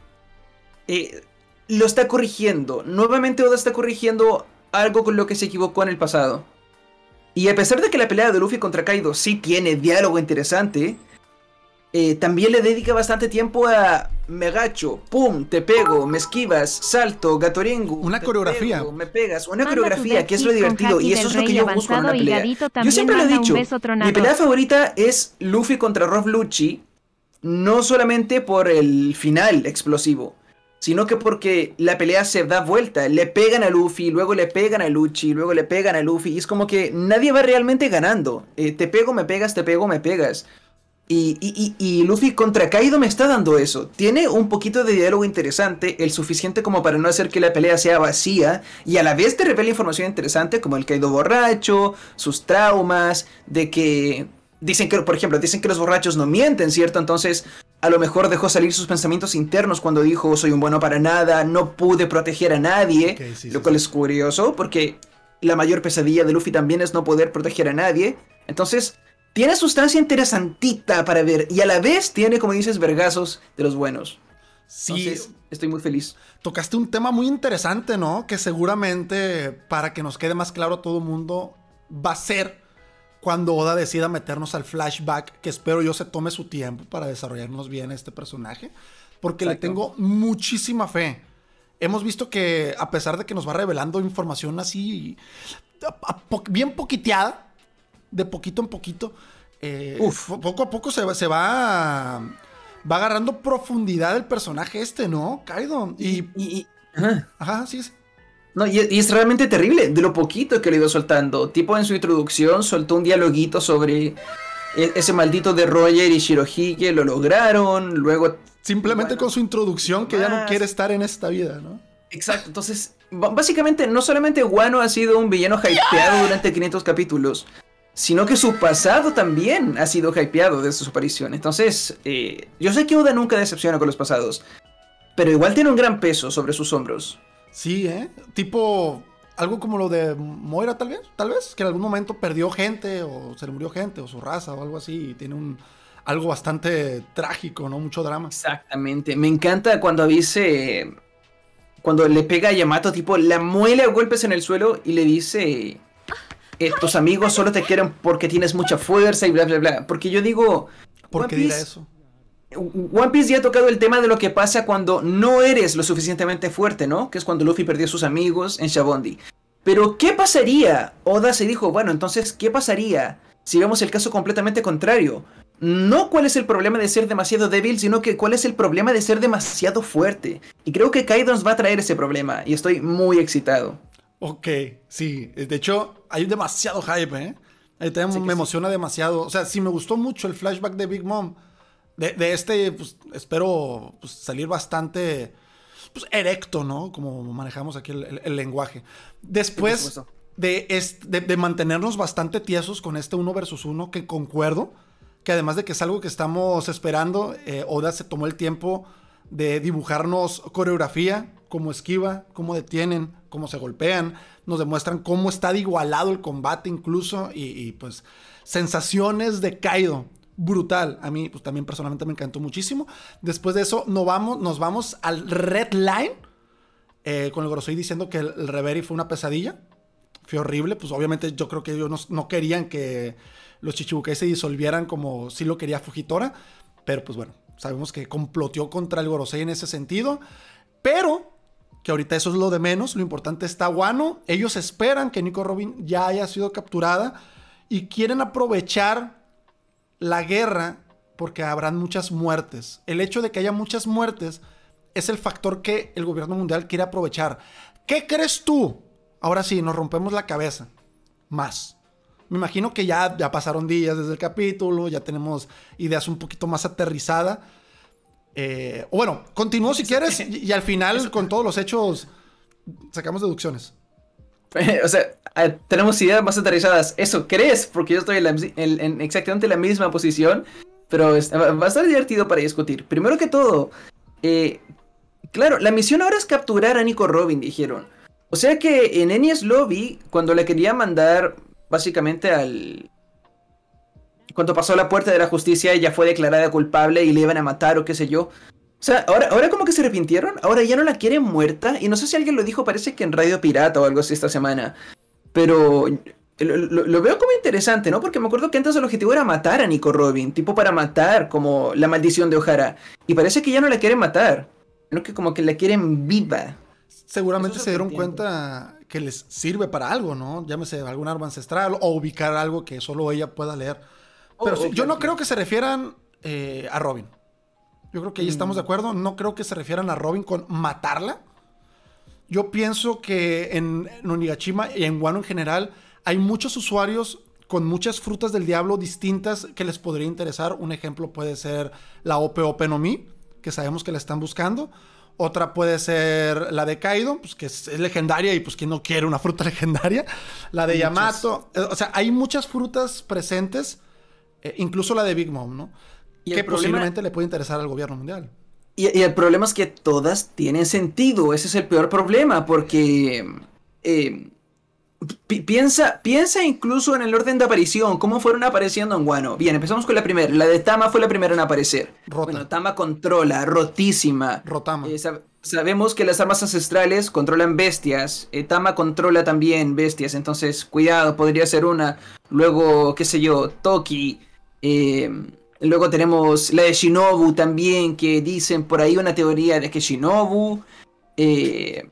Speaker 2: eh, lo está corrigiendo. Nuevamente Oda está corrigiendo algo con lo que se equivocó en el pasado. Y a pesar de que la pelea de Luffy contra Kaido sí tiene diálogo interesante, eh, también le dedica bastante tiempo a me agacho, pum, te pego, me esquivas, salto, gatoringu.
Speaker 1: Una coreografía.
Speaker 2: me pegas, una coreografía, que es lo divertido. Y eso es lo que yo busco en una pelea. Yo siempre lo he dicho, mi pelea favorita es Luffy contra Rob Lucci no solamente por el final explosivo, sino que porque la pelea se da vuelta. Le pegan a Luffy, luego le pegan a Luchi, luego le pegan a Luffy. Y es como que nadie va realmente ganando. Eh, te pego, me pegas, te pego, me pegas. Y, y, y, Luffy contra Kaido me está dando eso. Tiene un poquito de diálogo interesante, el suficiente como para no hacer que la pelea sea vacía. Y a la vez te revela información interesante como el Kaido borracho, sus traumas, de que Dicen que, por ejemplo, dicen que los borrachos no mienten, ¿cierto? Entonces, a lo mejor dejó salir sus pensamientos internos cuando dijo, soy un bueno para nada, no pude proteger a nadie, lo cual es curioso, porque la mayor pesadilla de Luffy también es no poder proteger a nadie. Entonces, tiene sustancia interesantita para ver, y a la vez tiene, como dices, vergazos de los buenos. Sí. estoy muy feliz.
Speaker 1: Tocaste un tema muy interesante, ¿no? Que seguramente, para que nos quede más claro a todo el mundo, va a ser cuando Oda decida meternos al flashback, que espero yo se tome su tiempo para desarrollarnos bien este personaje, porque le tengo muchísima fe. Hemos visto que a pesar de que nos va revelando información así, bien poquiteada, de poquito en poquito, eh, poco a poco se, se va va agarrando profundidad el personaje este, ¿no? Kaido. Y.
Speaker 2: ajá. sí es. No, y, es realmente terrible, de lo poquito que le ido soltando. Tipo en su introducción soltó un dialoguito sobre e, ese maldito de Roger y Shirohige, lo lograron, luego...
Speaker 1: Simplemente con su introducción que ya no quiere estar en esta vida, ¿no?
Speaker 2: Exacto, entonces, básicamente no solamente Wano ha sido un villano hypeado durante 500 capítulos, sino que su pasado también ha sido hypeado desde su aparición. Entonces, eh, yo sé que Oda nunca decepciona con los pasados, pero igual tiene un gran peso sobre sus hombros.
Speaker 1: Sí, ¿eh? Tipo, algo como lo de Moira tal vez, tal vez, que en algún momento perdió gente o se le murió gente o su raza o algo así y tiene un algo bastante trágico, ¿no? Mucho drama.
Speaker 2: Exactamente. Me encanta cuando dice cuando le pega a Yamato, tipo, la muele a golpes en el suelo y le dice eh, tus amigos solo te quieren porque tienes mucha fuerza y bla bla bla. Porque yo digo.
Speaker 1: ¿Por qué dirá eso?
Speaker 2: One Piece ya ha tocado el tema de lo que pasa cuando no eres lo suficientemente fuerte, ¿no? Que es cuando Luffy perdió a sus amigos en Shabondi. Pero, ¿qué pasaría? Oda se dijo, bueno, entonces, ¿qué pasaría si vemos el caso completamente contrario? No cuál es el problema de ser demasiado débil, sino que cuál es el problema de ser demasiado fuerte. Y creo que Kaido nos va a traer ese problema, y estoy muy excitado.
Speaker 1: Ok, sí. De hecho, hay demasiado hype, ¿eh? Ahí también me emociona demasiado. O sea, sí me gustó mucho el flashback de Big Mom de, este, pues, espero pues, salir bastante pues, erecto, ¿no? Como manejamos aquí el, lenguaje. Después de, de, mantenernos bastante tiesos con este uno versus uno, que concuerdo, que además de que es algo que estamos esperando, eh, Oda se tomó el tiempo de dibujarnos coreografía, cómo esquiva, cómo detienen, cómo se golpean, nos demuestran cómo está igualado el combate incluso y, y pues sensaciones de Kaido brutal. A mí, pues también personalmente me encantó muchísimo. Después de eso, nos vamos, nos vamos al Red Line. Eh, con el Gorosei diciendo que el, Reverie fue una pesadilla. Fue horrible. Pues obviamente yo creo que ellos no, querían que los Chichibukai se disolvieran como si lo quería Fujitora. Pero pues bueno, sabemos que comploteó contra el Gorosei en ese sentido. Pero que ahorita eso es lo de menos. Lo importante está Wano. Ellos esperan que Nico Robin ya haya sido capturada y quieren aprovechar la guerra porque habrán muchas muertes. El hecho de que haya muchas muertes es el factor que el gobierno mundial quiere aprovechar. ¿Qué crees tú? Ahora sí, nos rompemos la cabeza. Más. Me imagino que ya, ya pasaron días desde el capítulo, ya tenemos ideas un poquito más aterrizadas. Eh, o bueno, continúo si quieres y, al final con todos los hechos sacamos deducciones.
Speaker 2: o sea, tenemos ideas más aterrizadas. Eso crees, porque yo estoy en, exactamente la misma posición. Pero va a estar divertido para discutir. Primero que todo, eh, claro, la misión ahora es capturar a Nico Robin, dijeron. O sea que en Enies Lobby, cuando le quería mandar básicamente al... Cuando pasó la puerta de la justicia, ella fue declarada culpable y le iban a matar o qué sé yo. O sea, ahora, ahora como que se arrepintieron, ahora ya no la quieren muerta. Y no sé si alguien lo dijo, parece que en Radio Pirata o algo así esta semana. Pero lo, veo como interesante, ¿no? Porque me acuerdo que antes el objetivo era matar a Nico Robin, tipo para matar como la maldición de O'Hara. Y parece que ya no la quieren matar, sino que como que la quieren viva.
Speaker 1: Seguramente se dieron cuenta que les sirve para algo, ¿no? Llámese algún arma ancestral o ubicar algo que solo ella pueda leer. Pero yo no creo que se refieran eh, a Robin. Yo creo que ahí estamos de mm. acuerdo. No creo que se refieran a Robin con matarla. Yo pienso que en, Onigashima y en Wano en general hay muchos usuarios con muchas frutas del diablo distintas que les podría interesar. Un ejemplo puede ser la Ope Ope no Mi, que sabemos que la están buscando. Otra puede ser la de Kaido, pues que es, legendaria y pues quien no quiere una fruta legendaria. La de Yamato. O sea, hay muchas frutas presentes, eh, incluso la de Big Mom, ¿no? Que posiblemente le puede interesar al gobierno mundial.
Speaker 2: Y, el problema es que todas tienen sentido. Ese es el peor problema, porque eh, piensa, piensa incluso en el orden de aparición, cómo fueron apareciendo en Guano. Bien, empezamos con la primera. La de Tama fue la primera en aparecer. Bueno, Tama controla, rotísima.
Speaker 1: Rotama.
Speaker 2: Eh, sabemos que las armas ancestrales controlan bestias. Eh, Tama controla también bestias, entonces cuidado, podría ser una. Luego, qué sé yo, Toki. Eh, Luego tenemos la de Shinobu también, que dicen por ahí una teoría de que Shinobu... Eh,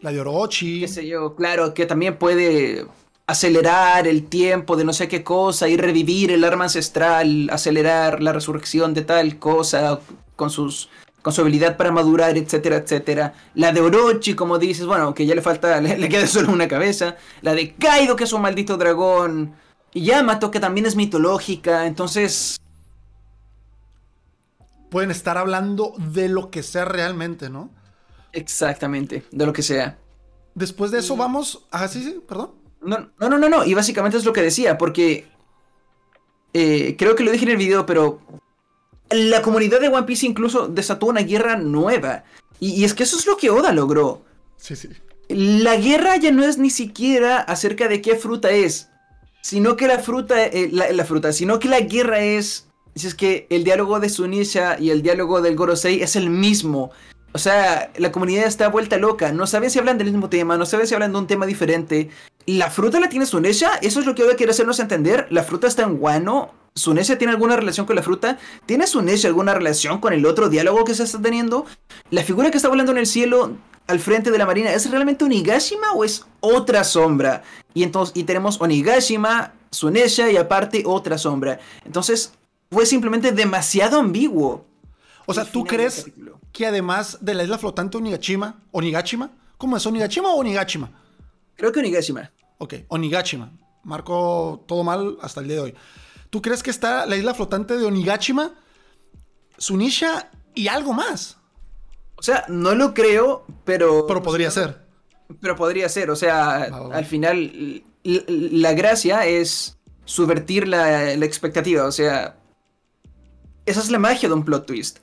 Speaker 1: la de Orochi.
Speaker 2: Qué sé yo, claro, que también puede acelerar el tiempo de no sé qué cosa y revivir el arma ancestral, acelerar la resurrección de tal cosa, con sus con su habilidad para madurar, etcétera, etcétera. La de Orochi, como dices, bueno, que ya le falta, le, queda solo una cabeza. La de Kaido, que es un maldito dragón. Y Yamato, que también es mitológica. Entonces...
Speaker 1: Pueden estar hablando de lo que sea realmente, ¿no?
Speaker 2: Exactamente, de lo que sea.
Speaker 1: Después de eso vamos... Ah, sí, sí, perdón.
Speaker 2: No, no, no, no, y básicamente es lo que decía, porque... Eh, creo que lo dije en el video, pero la comunidad de One Piece incluso desató una guerra nueva. Y, es que eso es lo que Oda logró.
Speaker 1: Sí, sí.
Speaker 2: La guerra ya no es ni siquiera acerca de qué fruta es, sino que la fruta, eh, la, fruta, sino que la guerra es, es que el diálogo de Sunisha y el diálogo del Gorosei es el mismo. O sea, la comunidad está vuelta loca, no saben si hablan del mismo tema, no saben si hablan de un tema diferente. La fruta la tiene Sunisha, eso es lo que Oda quiere hacernos entender. La fruta está en Guano, ¿Sunesia tiene alguna relación con la fruta? ¿Tiene Sunesia alguna relación con el otro diálogo que se está teniendo? ¿La figura que está volando en el cielo al frente de la marina es realmente Onigashima o es otra sombra? Y entonces y tenemos Onigashima, Sunesia y aparte otra sombra. Entonces fue simplemente demasiado ambiguo.
Speaker 1: O sea, ¿tú crees que además de la isla flotante Onigashima, Onigashima, ¿cómo es Onigashima o Onigashima?
Speaker 2: Creo que Onigashima.
Speaker 1: Ok, Onigashima. Marco todo mal hasta el día de hoy. ¿Tú crees que está la isla flotante de Onigashima, Sunisha y algo más?
Speaker 2: O sea, no lo creo, pero...
Speaker 1: Pero podría ser.
Speaker 2: Pero podría ser, o sea, al final la gracia es subvertir la, expectativa, o sea, esa es la magia de un plot twist.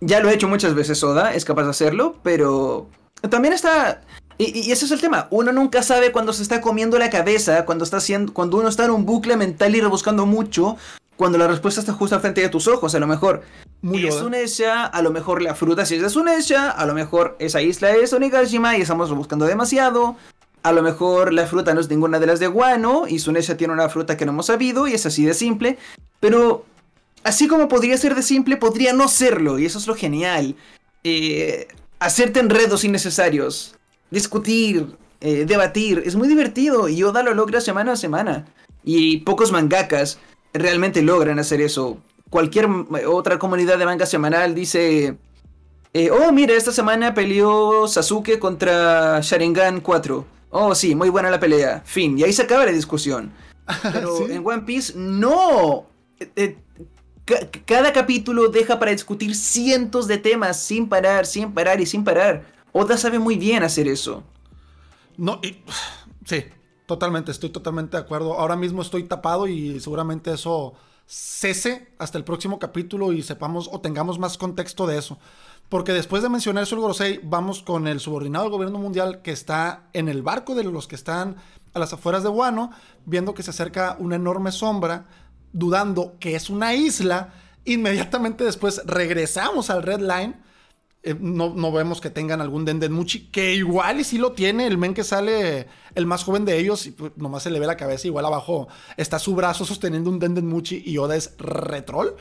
Speaker 2: Ya lo he hecho muchas veces Oda, es capaz de hacerlo, pero también está... Y, ese es el tema. Uno nunca sabe cuando se está comiendo la cabeza, cuando está haciendo, cuando uno está en un bucle mental y rebuscando mucho, cuando la respuesta está justo al frente de tus ojos. A lo mejor Muy es una hecha, a lo mejor la fruta sí es una hecha, a lo mejor esa isla es Onigashima y estamos buscando demasiado. A lo mejor la fruta no es ninguna de las de Guano y Sunesha tiene una fruta que no hemos sabido y es así de simple. Pero así como podría ser de simple, podría no serlo y eso es lo genial. Eh, hacerte enredos innecesarios discutir, eh, debatir. Es muy divertido y Oda lo logra semana a semana. Y pocos mangakas realmente logran hacer eso. Cualquier otra comunidad de manga semanal dice... Eh, oh, mira, esta semana peleó Sasuke contra Sharingan 4. Oh, sí, muy buena la pelea. Fin. Y ahí se acaba la discusión. Pero en One Piece, no. Eh, cada capítulo deja para discutir cientos de temas sin parar, sin parar y sin parar. Oda sabe muy bien hacer eso.
Speaker 1: No, sí, totalmente, estoy totalmente de acuerdo. Ahora mismo estoy tapado y seguramente eso cese hasta el próximo capítulo y sepamos o tengamos más contexto de eso. Porque después de mencionar eso el Gorosei, vamos con el subordinado del gobierno mundial que está en el barco de los que están a las afueras de Wano, viendo que se acerca una enorme sombra, dudando que es una isla. Inmediatamente después regresamos al Red Line eh, no, vemos que tengan algún Dendenmuchi, que igual y sí lo tiene, el men que sale, el más joven de ellos, y pues, nomás se le ve la cabeza, igual abajo está su brazo sosteniendo un Dendenmuchi y Oda es retrol.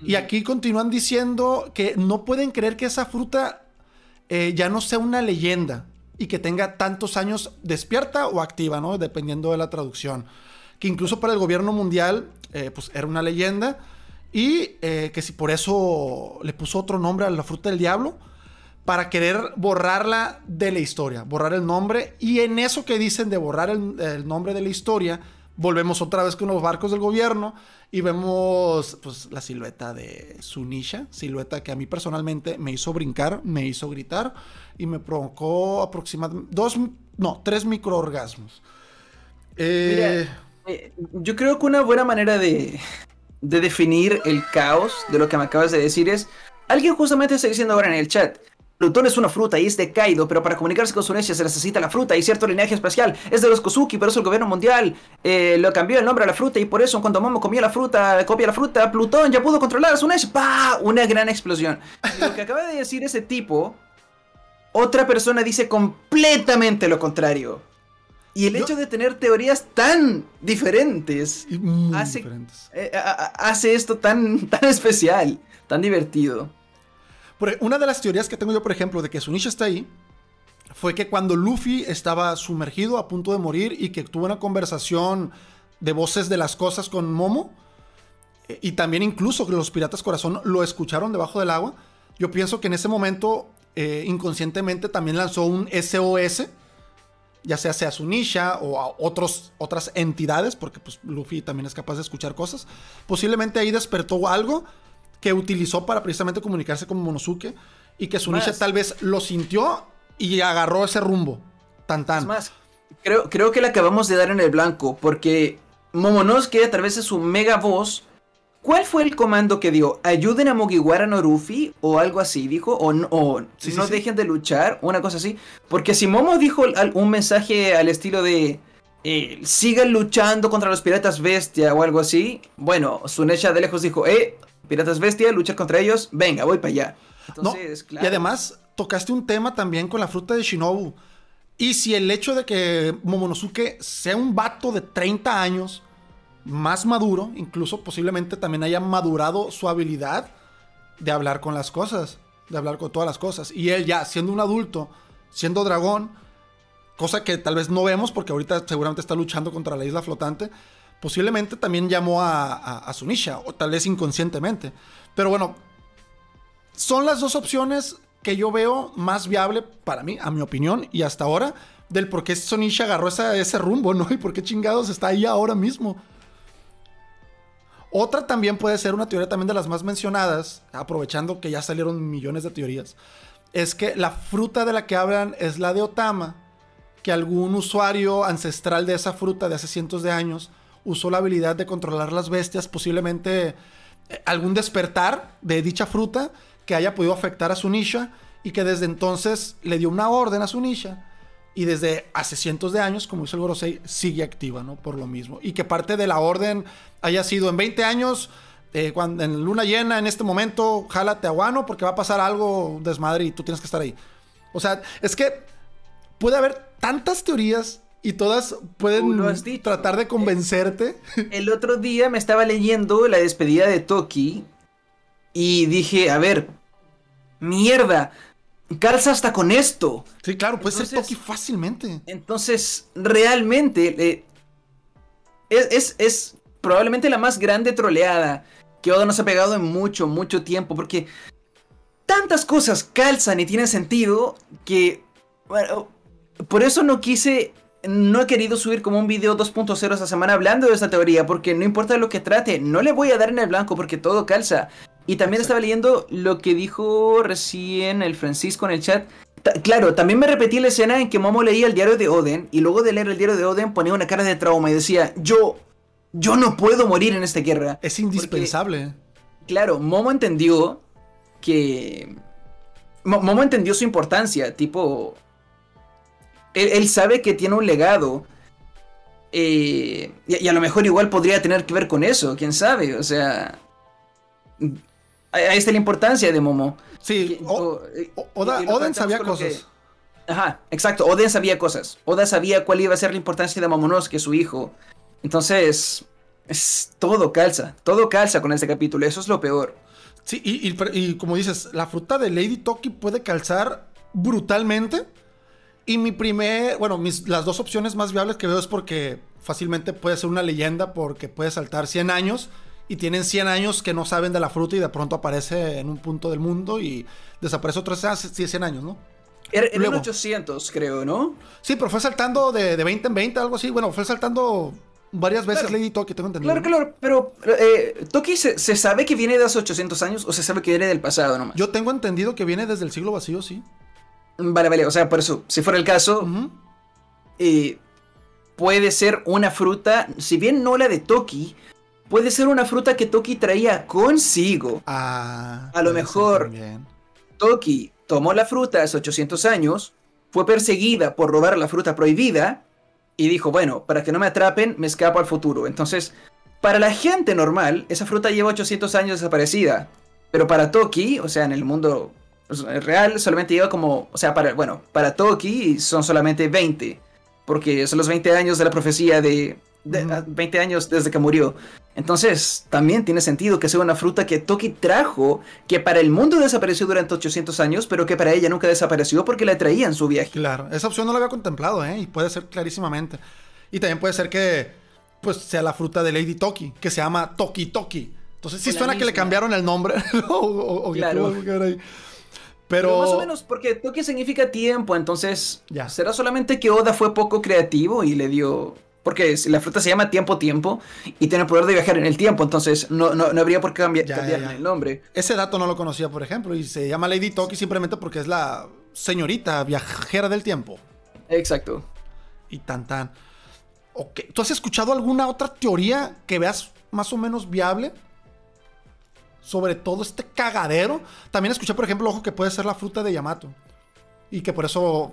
Speaker 1: Y aquí continúan diciendo que no pueden creer que esa fruta eh, ya no sea una leyenda y que tenga tantos años despierta o activa, ¿no? Dependiendo de la traducción. Incluso para el gobierno mundial, eh, pues era una leyenda y eh, que si por eso le puso otro nombre a la fruta del diablo, para querer borrarla de la historia, borrar el nombre. Y en eso que dicen de borrar el, nombre de la historia, volvemos otra vez con los barcos del gobierno y vemos pues, la silueta de Sunisha, silueta que a mí personalmente me hizo brincar, me hizo gritar y me provocó aproximadamente dos, no, tres microorgasmos.
Speaker 2: Eh, eh, yo creo que una buena manera de, de definir el caos de lo que me acabas de decir es, alguien justamente está diciendo ahora en el chat, Plutón es una fruta y es de Kaido, pero para comunicarse con su se necesita la fruta y cierto linaje espacial. Es de los Kozuki, pero es el gobierno mundial. Eh, lo cambió el nombre a la fruta y por eso cuando Momo comía la fruta, copia la fruta, Plutón ya pudo controlar a su ¡Pah! Una gran explosión. lo que acaba de decir ese tipo, otra persona dice completamente lo contrario. Y el hecho de tener teorías tan diferentes, hace, eh, hace, esto tan, tan especial, tan divertido.
Speaker 1: una de las teorías que tengo yo, por ejemplo, de que Sunisha está ahí, fue que cuando Luffy estaba sumergido a punto de morir y que tuvo una conversación de voces de las cosas con Momo, y también incluso que los piratas corazón lo escucharon debajo del agua. Yo pienso que en ese momento eh, inconscientemente también lanzó un SOS, ya sea sea Sunisha o a otros, otras entidades, porque pues, Luffy también es capaz de escuchar cosas. Posiblemente ahí despertó algo que utilizó para precisamente comunicarse con Monosuke y que Sunisha tal vez lo sintió y agarró ese rumbo. Tan tan.
Speaker 2: más, creo, creo que le acabamos de dar en el blanco, porque Momonosuke a través de su mega voz ¿Cuál fue el comando que dio? ¿Ayuden a Mugiwara no Ruffy? O algo así, dijo. O, o no dejen de luchar, una cosa así. Porque si Momo dijo un mensaje al estilo de... Eh, sigan luchando contra los piratas bestia o algo así. Bueno, Sunesha de lejos dijo, eh, piratas bestia, luchar contra ellos, venga, voy para allá.
Speaker 1: Entonces, claro. Y además, tocaste un tema también con la fruta de Shinobu. Y si el hecho de que Momonosuke sea un vato de 30 años más maduro, incluso posiblemente también haya madurado su habilidad de hablar con las cosas, de hablar con todas las cosas. Y él ya siendo un adulto, siendo dragón, cosa que tal vez no vemos porque ahorita seguramente está luchando contra la isla flotante, posiblemente también llamó a, a, Sunisha, o tal vez inconscientemente. Pero bueno, son las dos opciones que yo veo más viable para mí, a mi opinión, y hasta ahora, del por qué Sunisha agarró ese rumbo, ¿no? Y por qué chingados está ahí ahora mismo. Otra también puede ser una teoría también de las más mencionadas, aprovechando que ya salieron millones de teorías, es que la fruta de la que hablan es la de Otama, que algún usuario ancestral de esa fruta de hace cientos de años usó la habilidad de controlar las bestias, posiblemente eh, algún despertar de dicha fruta que haya podido afectar a Sunisha y que desde entonces le dio una orden a Sunisha y desde hace cientos de años, como dice el Gorosei, sigue activa, ¿no? Por lo mismo. Y que parte de la orden haya sido en 20 años, eh, cuando, en luna llena, en este momento, jálate a Guano porque va a pasar algo desmadre y tú tienes que estar ahí. O sea, es que puede haber tantas teorías y todas pueden tratar de convencerte.
Speaker 2: El otro día me estaba leyendo la despedida de Toki y dije, a ver, mierda, calza hasta con esto.
Speaker 1: Sí, claro, puede ser Toki fácilmente.
Speaker 2: Entonces, realmente, eh, es, es, probablemente la más grande troleada que Oda nos ha pegado en mucho, mucho tiempo, porque tantas cosas calzan y tienen sentido que, bueno, por eso no quise, no he querido subir como un video 2.0 esta semana hablando de esta teoría, porque no importa lo que trate, no le voy a dar en el blanco porque todo calza. Y también estaba leyendo lo que dijo recién el Francisco en el chat. claro, también me repetí la escena en que Momo leía el diario de Oden y luego de leer el diario de Oden ponía una cara de trauma y decía, yo, yo no puedo morir en esta guerra.
Speaker 1: Es indispensable.
Speaker 2: claro, Momo entendió que... Momo entendió su importancia, tipo... Él, sabe que tiene un legado. Eh, y a lo mejor igual podría tener que ver con eso, quién sabe, o sea ahí está la importancia de Momo.
Speaker 1: Sí, Oden sabía cosas.
Speaker 2: Ajá, exacto, Oden sabía cosas. Oda sabía cuál iba a ser la importancia de Momonosuke, su hijo. Entonces, es, todo calza, todo calza con este capítulo, eso es lo peor.
Speaker 1: Sí, y, como dices, la fruta de Lady Toki puede calzar brutalmente. Y mi primer, bueno, mis, las dos opciones más viables que veo es porque fácilmente puede ser una leyenda porque puede saltar 100 años y tienen 100 años que no saben de la fruta y de pronto aparece en un punto del mundo y desaparece otros 100 años, ¿no?
Speaker 2: Era, en 800, creo, ¿no?
Speaker 1: Sí, pero fue saltando de, de 20 en 20, algo así. Bueno, fue saltando varias veces Lady Toki, tengo entendido.
Speaker 2: Claro, claro, pero eh, Toki se, sabe que viene de hace 800 años o se sabe que viene del pasado nomás.
Speaker 1: Yo tengo entendido que viene desde el siglo vacío, sí.
Speaker 2: Vale, vale, o sea, por eso, si fuera el caso, eh, puede ser una fruta, si bien no la de Toki, Puede ser una fruta que Toki traía consigo.
Speaker 1: Ah,
Speaker 2: a lo mejor Toki tomó la fruta hace 800 años, fue perseguida por robar la fruta prohibida y dijo, bueno, para que no me atrapen, me escapo al futuro. Entonces, para la gente normal, esa fruta lleva 800 años desaparecida. Pero para Toki, o sea, en el mundo real, solamente lleva como, o sea, para, bueno, para Toki son solamente 20. Porque son los 20 años de la profecía de, 20 años desde que murió. Entonces, también tiene sentido que sea una fruta que Toki trajo, que para el mundo desapareció durante 800 años, pero que para ella nunca desapareció porque la traía en su viaje.
Speaker 1: Claro, esa opción no la había contemplado, ¿eh? Y puede ser clarísimamente. Y también puede ser que, pues, sea la fruta de Lady Toki, que se llama Toki Toki. Entonces sí suena que le cambiaron el nombre. o,
Speaker 2: claro. Pero... Pero... más o menos, porque toque significa tiempo, entonces ya. será solamente que Oda fue poco creativo y le dio porque la fruta se llama Tiempo Tiempo y tiene el poder de viajar en el tiempo, entonces no, no, habría por qué cambiar, el nombre.
Speaker 1: Ese dato no lo conocía, por ejemplo, y se llama Lady Toki simplemente porque es la señorita viajera del tiempo.
Speaker 2: Exacto.
Speaker 1: Y tan tan. ¿Tú has escuchado alguna otra teoría que veas más o menos viable? Sobre todo este cagadero. También escuché, por ejemplo, ojo, que puede ser la fruta de Yamato. Y que por eso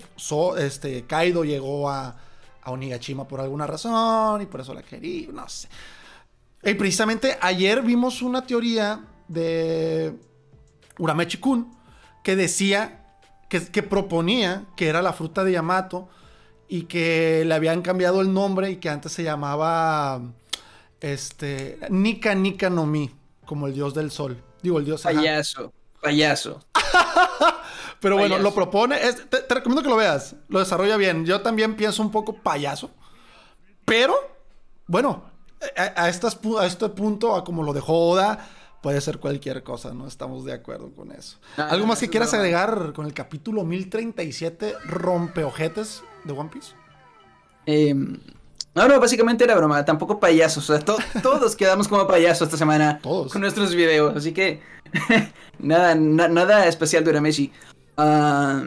Speaker 1: este, Kaido llegó a, a Onigashima por alguna razón y por eso la quería, no sé. Y precisamente ayer vimos una teoría de Uramechi Kun que decía, que, que, proponía que era la fruta de Yamato y que le habían cambiado el nombre y que antes se llamaba este Nika Nika no Mi, como el dios del sol. Digo, el dios.
Speaker 2: Payaso, payaso.
Speaker 1: Pero bueno, lo propone. te, recomiendo que lo veas. Lo desarrolla bien. Yo también pienso un poco payaso. Pero, bueno, a, a este punto, a como lo dejó Oda, puede ser cualquier cosa, ¿no? Estamos de acuerdo con eso. Ah, ¿Algo más que quieras agregar con el capítulo 1037, Rompeojetes de One Piece?
Speaker 2: Em, no, no, básicamente era broma, tampoco payasos. O sea, todos quedamos como payasos esta semana todos. con nuestros videos. Así que nada, nada especial de Urameshi. Ah,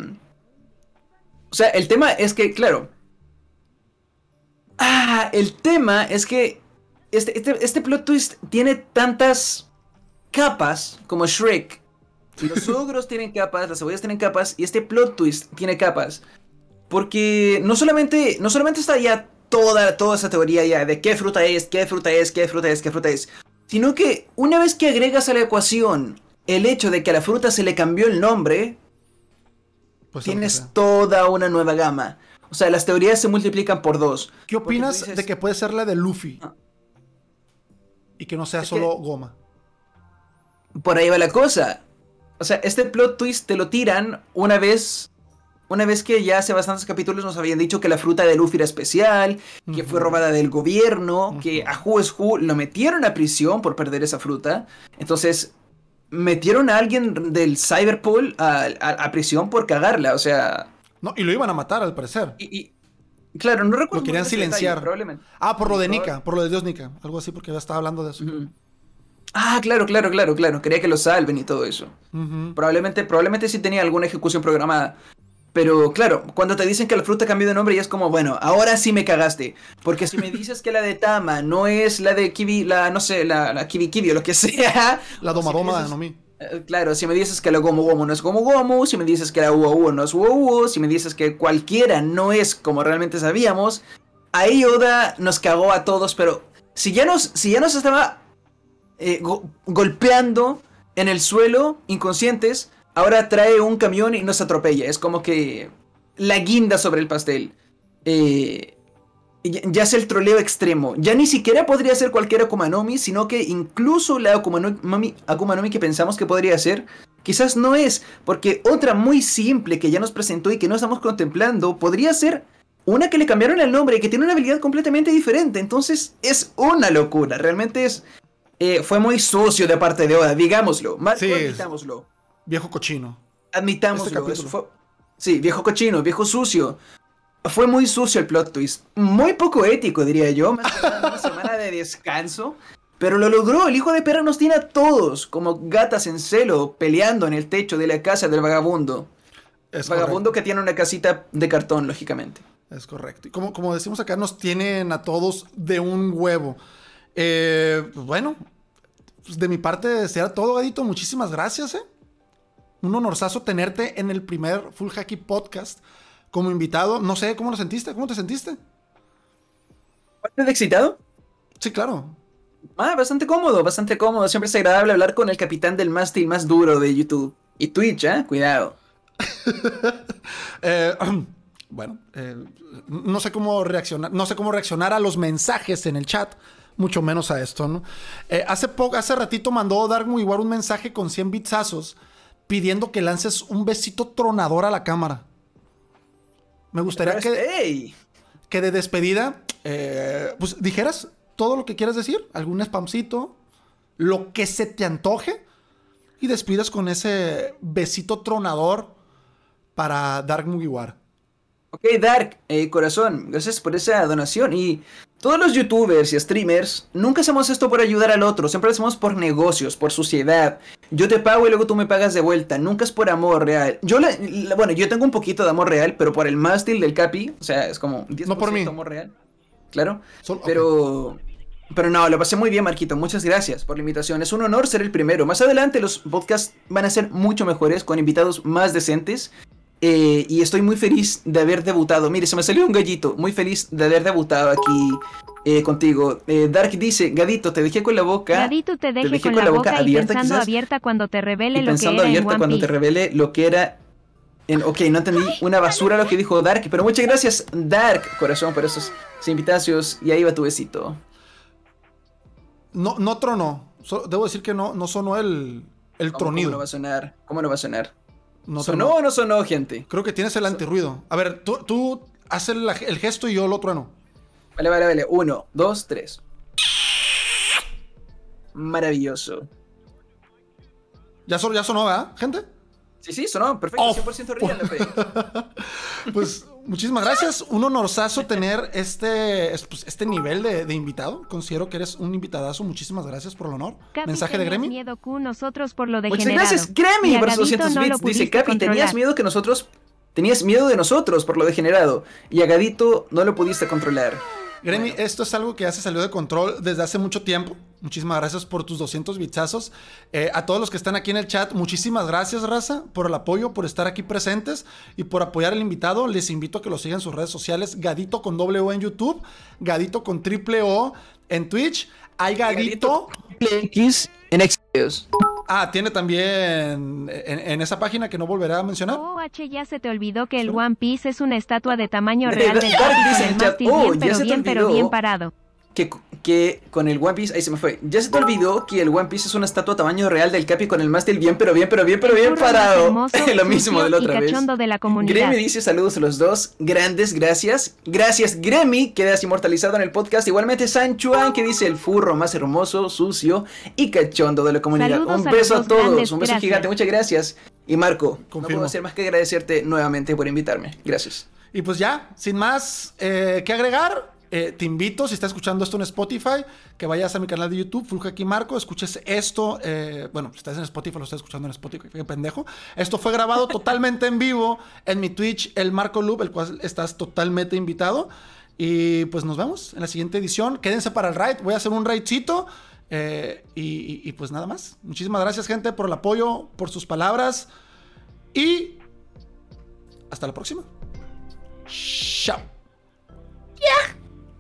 Speaker 2: o sea, el tema es que, claro. Ah, el tema es que este, este, este plot twist tiene tantas capas como Shrek. Los ogros tienen capas, las cebollas tienen capas y este plot twist tiene capas. Porque no solamente, no solamente está ya toda, toda esa teoría ya de qué fruta es, qué fruta es, qué fruta es, qué fruta es. Sino que una vez que agregas a la ecuación el hecho de que a la fruta se le cambió el nombre, pues tienes toda una nueva gama. O sea, las teorías se multiplican por dos.
Speaker 1: ¿Qué opinas de que puede ser la de Luffy? Ah. Y que no sea solo goma.
Speaker 2: Por ahí va la cosa. O sea, este plot twist te lo tiran una vez. Una vez que ya hace bastantes capítulos nos habían dicho que la fruta de Luffy era especial, que fue robada del gobierno, que a Who is Who lo metieron a prisión por perder esa fruta. Entonces, metieron a alguien del Cyberpool a, prisión por cagarla, o sea...
Speaker 1: No, y lo iban a matar al parecer.
Speaker 2: Y, claro, no recuerdo.
Speaker 1: Lo querían silenciar. probablemente. Ah, por lo de Nika, por lo de Dios Nika, algo así, porque ya estaba hablando de eso.
Speaker 2: Ah, claro, claro, claro, claro. Quería que lo salven y todo eso. Probablemente, probablemente sí tenía alguna ejecución programada. Pero claro, cuando te dicen que la fruta cambió de nombre, ya es como, bueno, ahora sí me cagaste. Porque si me dices que la de Tama no es la de Kibi, la, no sé, la, la Kibi Kibi o lo que sea.
Speaker 1: La Doma de Nomi.
Speaker 2: Eh, claro, si me dices que la Gomu Gomu no es Gomu Gomu, si me dices que la Uo Uo no es Uo Uo, si me dices que cualquiera no es como realmente sabíamos, ahí Oda nos cagó a todos, pero si ya nos, si ya nos estaba eh, golpeando en el suelo, inconscientes, ahora trae un camión y nos atropella. Es como que la guinda sobre el pastel. Eh, ya es el troleo extremo. Ya ni siquiera podría ser cualquier Akuma no sino que incluso la Akuma no, que pensamos que podría ser, quizás no es, porque otra muy simple que ya nos presentó y que no estamos contemplando, podría ser una que le cambiaron el nombre y que tiene una habilidad completamente diferente. Entonces es una locura, realmente es... Eh, fue muy sucio de parte de Oda, digámoslo, más sí.
Speaker 1: Viejo cochino.
Speaker 2: Admitámoslo. Este sí, viejo cochino, viejo sucio. Fue muy sucio el plot twist. Muy poco ético, diría yo. una semana de descanso. Pero lo logró. El hijo de perra nos tiene a todos como gatas en celo peleando en el techo de la casa del vagabundo. Es vagabundo que tiene una casita de cartón, lógicamente.
Speaker 1: Es correcto. Y como, como decimos acá, nos tienen a todos de un huevo. Eh, pues bueno, pues de mi parte será todo, Gadito. Muchísimas gracias, ¿eh? Un honorazo tenerte en el primer Full Hacky Podcast como invitado. No sé, ¿cómo lo sentiste? ¿Cómo te sentiste?
Speaker 2: ¿Estás excitado?
Speaker 1: Sí, claro.
Speaker 2: Ah, bastante cómodo, bastante cómodo. Siempre es agradable hablar con el capitán del mástil más duro de YouTube. Y Twitch, ¿eh? Cuidado.
Speaker 1: Eh, bueno, eh, no sé cómo reaccionar, no sé cómo reaccionar a los mensajes en el chat, mucho menos a esto, ¿no? Eh, hace poco, hace ratito mandó Dark igual un mensaje con 100 bitsazos pidiendo que lances un besito tronador a la cámara. Me gustaría que, que de despedida, eh, pues dijeras todo lo que quieras decir, algún spamcito, lo que se te antoje y despidas con ese besito tronador para Dark Mugiwara.
Speaker 2: Ok, Dark, eh, corazón, gracias por esa donación. Y todos los youtubers y streamers nunca hacemos esto por ayudar al otro, siempre lo hacemos por negocios, por sociedad. Yo te pago y luego tú me pagas de vuelta, nunca es por amor real. Yo, bueno, yo tengo un poquito de amor real, pero por el mástil del Capi, o sea, es como 10%
Speaker 1: no por mí.
Speaker 2: amor real. Claro, pero... Pero no, lo pasé muy bien, Marquito. Muchas gracias por la invitación. Es un honor ser el primero. Más adelante los podcasts van a ser mucho mejores, con invitados más decentes. Eh, y estoy muy feliz de haber debutado. Mire, se me salió un gallito. Muy feliz de haber debutado aquí eh, contigo. Eh, Dark dice, Gadito, te dejé con la boca.
Speaker 3: Gadito, te dejé, con, la boca, abierta, pensando abierta cuando te revele lo que era abierta
Speaker 2: cuando te revele lo que era en, ok, no entendí una basura lo que dijo Dark, pero muchas gracias, Dark, corazón, por esos invitacios. Y ahí va tu besito.
Speaker 1: No, no tronó. debo decir que no, no sonó el, el tronido.
Speaker 2: ¿Cómo no va a sonar? ¿Cómo no va a sonar? No ¿Sonó o no sonó, gente?
Speaker 1: Creo que tienes el antirruido. A ver, tú, tú haces el, gesto y yo lo trueno.
Speaker 2: Vale, vale, vale. Uno, dos, tres. Maravilloso.
Speaker 1: Ya, ya sonó, ¿verdad, gente?
Speaker 2: Sí, sí, sonó perfecto, 100% real.
Speaker 1: pues muchísimas gracias. Un honorazo tener este, pues, este nivel de, invitado. Considero que eres un invitadazo. Muchísimas gracias por el honor. Mensaje de Gremi.
Speaker 3: miedo Q, nosotros por lo
Speaker 2: Muchas gracias, Gremi, por 200 bits. Dice Capi, tenías miedo que nosotros. Tenías miedo de nosotros por lo degenerado. Y Agadito no lo pudiste controlar.
Speaker 1: Gremi, esto es algo que ya se salió de control desde hace mucho tiempo. Muchísimas gracias por tus 200 bitsazos. Eh, a todos los que están aquí en el chat, muchísimas gracias, Raza, por el apoyo, por estar aquí presentes y por apoyar al invitado. Les invito a que lo sigan en sus redes sociales. Gadito con doble O en YouTube, Gadito con triple O en Twitch. Hay Gadito.
Speaker 2: X en Xvideos.
Speaker 1: Ah, tiene también en, esa página que no volverá a mencionar.
Speaker 3: Oh, H, ya se te olvidó que el One Piece es una estatua de tamaño real del oh, bien, pero bien, pero bien parado
Speaker 2: que, que con el One Piece, ahí se me fue. Ya se te olvidó que el One Piece es una estatua tamaño real del Capi con el mástil bien, pero bien, pero bien, pero bien parado. Lo mismo de la otra vez.
Speaker 3: De la
Speaker 2: Gremi dice saludos a los dos. Grandes, gracias. Gracias, Gremi. Quedas inmortalizado en el podcast. Igualmente, Sanchuan, que dice el furro más hermoso, sucio y cachondo de la comunidad. un beso a, todos. un beso gigante. Muchas gracias. Y Marco, no puedo hacer más que agradecerte nuevamente por invitarme. Gracias.
Speaker 1: Y pues ya, sin más eh, que agregar, eh, te invito, si estás escuchando esto en Spotify, que vayas a mi canal de YouTube, Fulja aquí Marco, escuches esto. Eh, bueno, si estás en Spotify, lo estás escuchando en Spotify, qué pendejo. Esto fue grabado totalmente en vivo en mi Twitch, el Marco Loop, el cual estás totalmente invitado. Y pues nos vemos en la siguiente edición. Quédense para el raid, voy a hacer un raidcito. Eh, y, pues nada más. Muchísimas gracias, gente, por el apoyo, por sus palabras. Y hasta la próxima. Chao.
Speaker 3: Yeah.